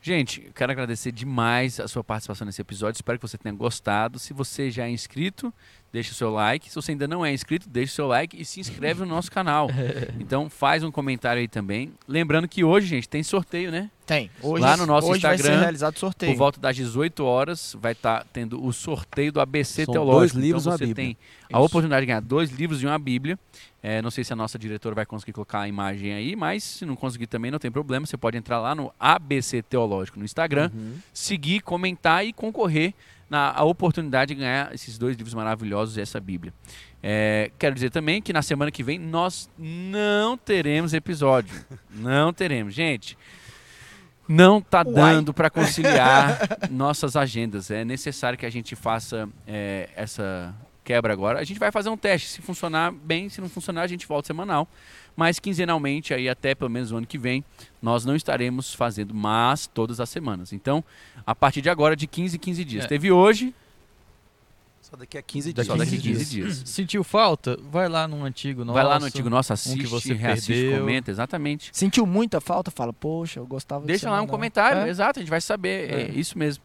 Gente, eu quero agradecer demais a sua participação nesse episódio. Espero que você tenha gostado. Se você já é inscrito, deixa o seu like. Se você ainda não é inscrito, deixa o seu like e se inscreve no nosso canal. Então faz um comentário aí também. Lembrando que hoje, gente, tem sorteio, né? Tem. Hoje, Lá no nosso hoje vai Instagram, ser realizado sorteio. Por volta das 18 horas vai estar tendo o sorteio do ABC São Teológico. dois livros e então uma você Bíblia. tem a oportunidade de ganhar dois livros e uma Bíblia. É, não sei se a nossa diretora vai conseguir colocar a imagem aí, mas se não conseguir também não tem problema. Você pode entrar lá no ABC Teológico no Instagram, Uhum. seguir, comentar e concorrer na a oportunidade de ganhar esses dois livros maravilhosos e essa Bíblia. É, quero dizer também que na semana que vem nós não teremos episódio. Não teremos. Gente, não tá dando para conciliar nossas agendas. É necessário que a gente faça é, essa quebra agora. A gente vai fazer um teste. Se funcionar bem, se não funcionar, a gente volta semanal. Mas quinzenalmente, aí até pelo menos o ano que vem, nós não estaremos fazendo, mas todas as semanas. Então, a partir de agora, de 15 em 15 dias. É. Teve hoje, Só daqui a 15 dias. Só daqui 15 15 dias. Sentiu falta? Vai lá no antigo nosso. Vai lá no antigo nosso, assiste, você reassiste, perdeu. comenta, exatamente. Sentiu muita falta? Fala, poxa, eu gostava de Deixa lá um comentário, É? exato, a gente vai saber, é. É. isso mesmo.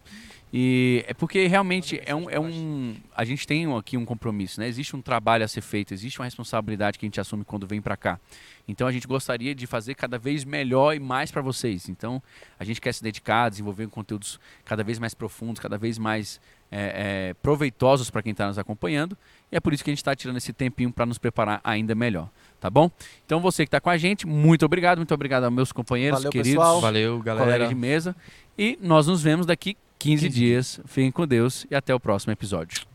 E é porque realmente é um, é um. A gente tem aqui um compromisso, né? Existe um trabalho a ser feito, existe uma responsabilidade que a gente assume quando vem para cá. Então a gente gostaria de fazer cada vez melhor e mais para vocês. Então a gente quer se dedicar, desenvolver conteúdos cada vez mais profundos, cada vez mais é, é, proveitosos para quem está nos acompanhando. E é por isso que a gente está tirando esse tempinho para nos preparar ainda melhor, tá bom? Então você que está com a gente, muito obrigado, muito obrigado aos meus companheiros, Valeu, queridos pessoal. Valeu, colegas galera. de mesa. E nós nos vemos daqui 15, 15 dias. Fiquem com Deus e até o próximo episódio.